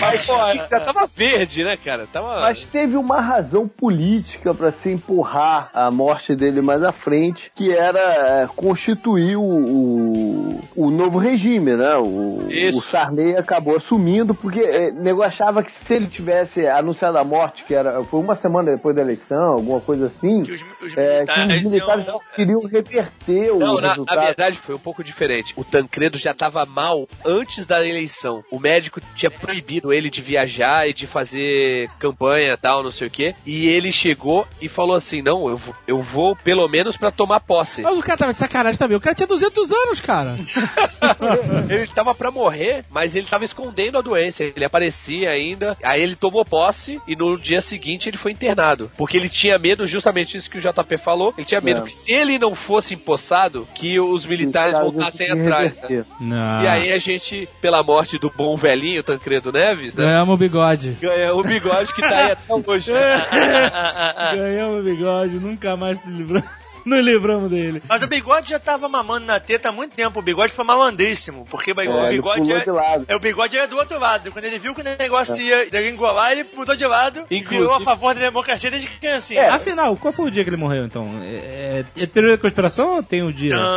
Mas, pô, já tava verde, né, cara? Tava... Mas teve uma razão política para se empurrar a morte dele mais à frente, que era é, constituir o, o, o novo regime, né? O, Isso. o Sarney acabou assumindo, porque é, nego achava que se ele tivesse anunciado a morte, que era foi uma semana depois da eleição, alguma coisa assim, Que os, os é, que militares os militares iam- queriam reverter o Não, na, na resultado. verdade foi um pouco diferente. O Tancredo já tava mal antes da eleição. O médico tinha proibido ele de viajar e de fazer campanha e tal, não sei o quê. E ele chegou e falou assim: Não, eu, vou- eu vou pelo menos pra tomar posse. Mas o cara tava de sacanagem também. O cara tinha 200 anos, cara. ele tava pra morrer, mas ele tava escondendo a doença. Ele aparecia ainda. Aí ele tomou posse e no dia seguinte ele foi internado. Porque ele tinha medo, justamente isso que o JP falou. Ele tinha medo É. que se ele não fosse empossado, que os militares voltassem atrás. né? E aí a gente, pela morte do bom velhinho Tancredo Neves, né? Ganhamos o bigode. Ganha o bigode que tá aí até hoje. Ganhamos o bigode, nunca mais se livramos. Não livramos dele. Mas o bigode já tava mamando na teta há muito tempo. O bigode foi malandríssimo. Porque o bigode, É, era, de lado. é, o bigode era do outro lado. Quando ele viu que o negócio ia degringolar, ele mudou de lado e virou a favor da democracia desde criancinha. É. Afinal, qual foi o dia que ele morreu, então? É, é, é teoria da conspiração ou tem o dia? Tã.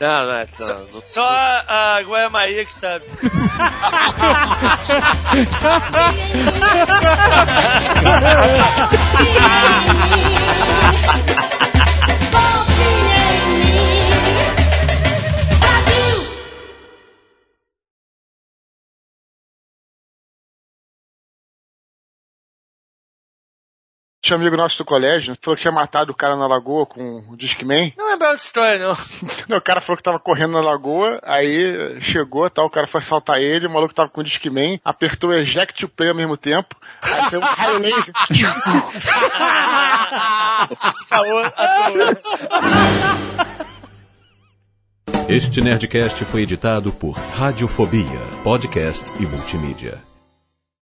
Não, não, é, não, não. Só a Glória Maria que sabe. for being me. Tinha um amigo nosso do colégio, falou que tinha matado o cara na lagoa com o Discman. Não é bela história, não. Não, o cara falou que tava correndo na lagoa, aí chegou, tal, o cara foi assaltar ele, o maluco tava com o Discman, apertou o eject to play ao mesmo tempo, aí saiu um raio laser. Este Nerdcast foi editado por Radiofobia, podcast e multimídia.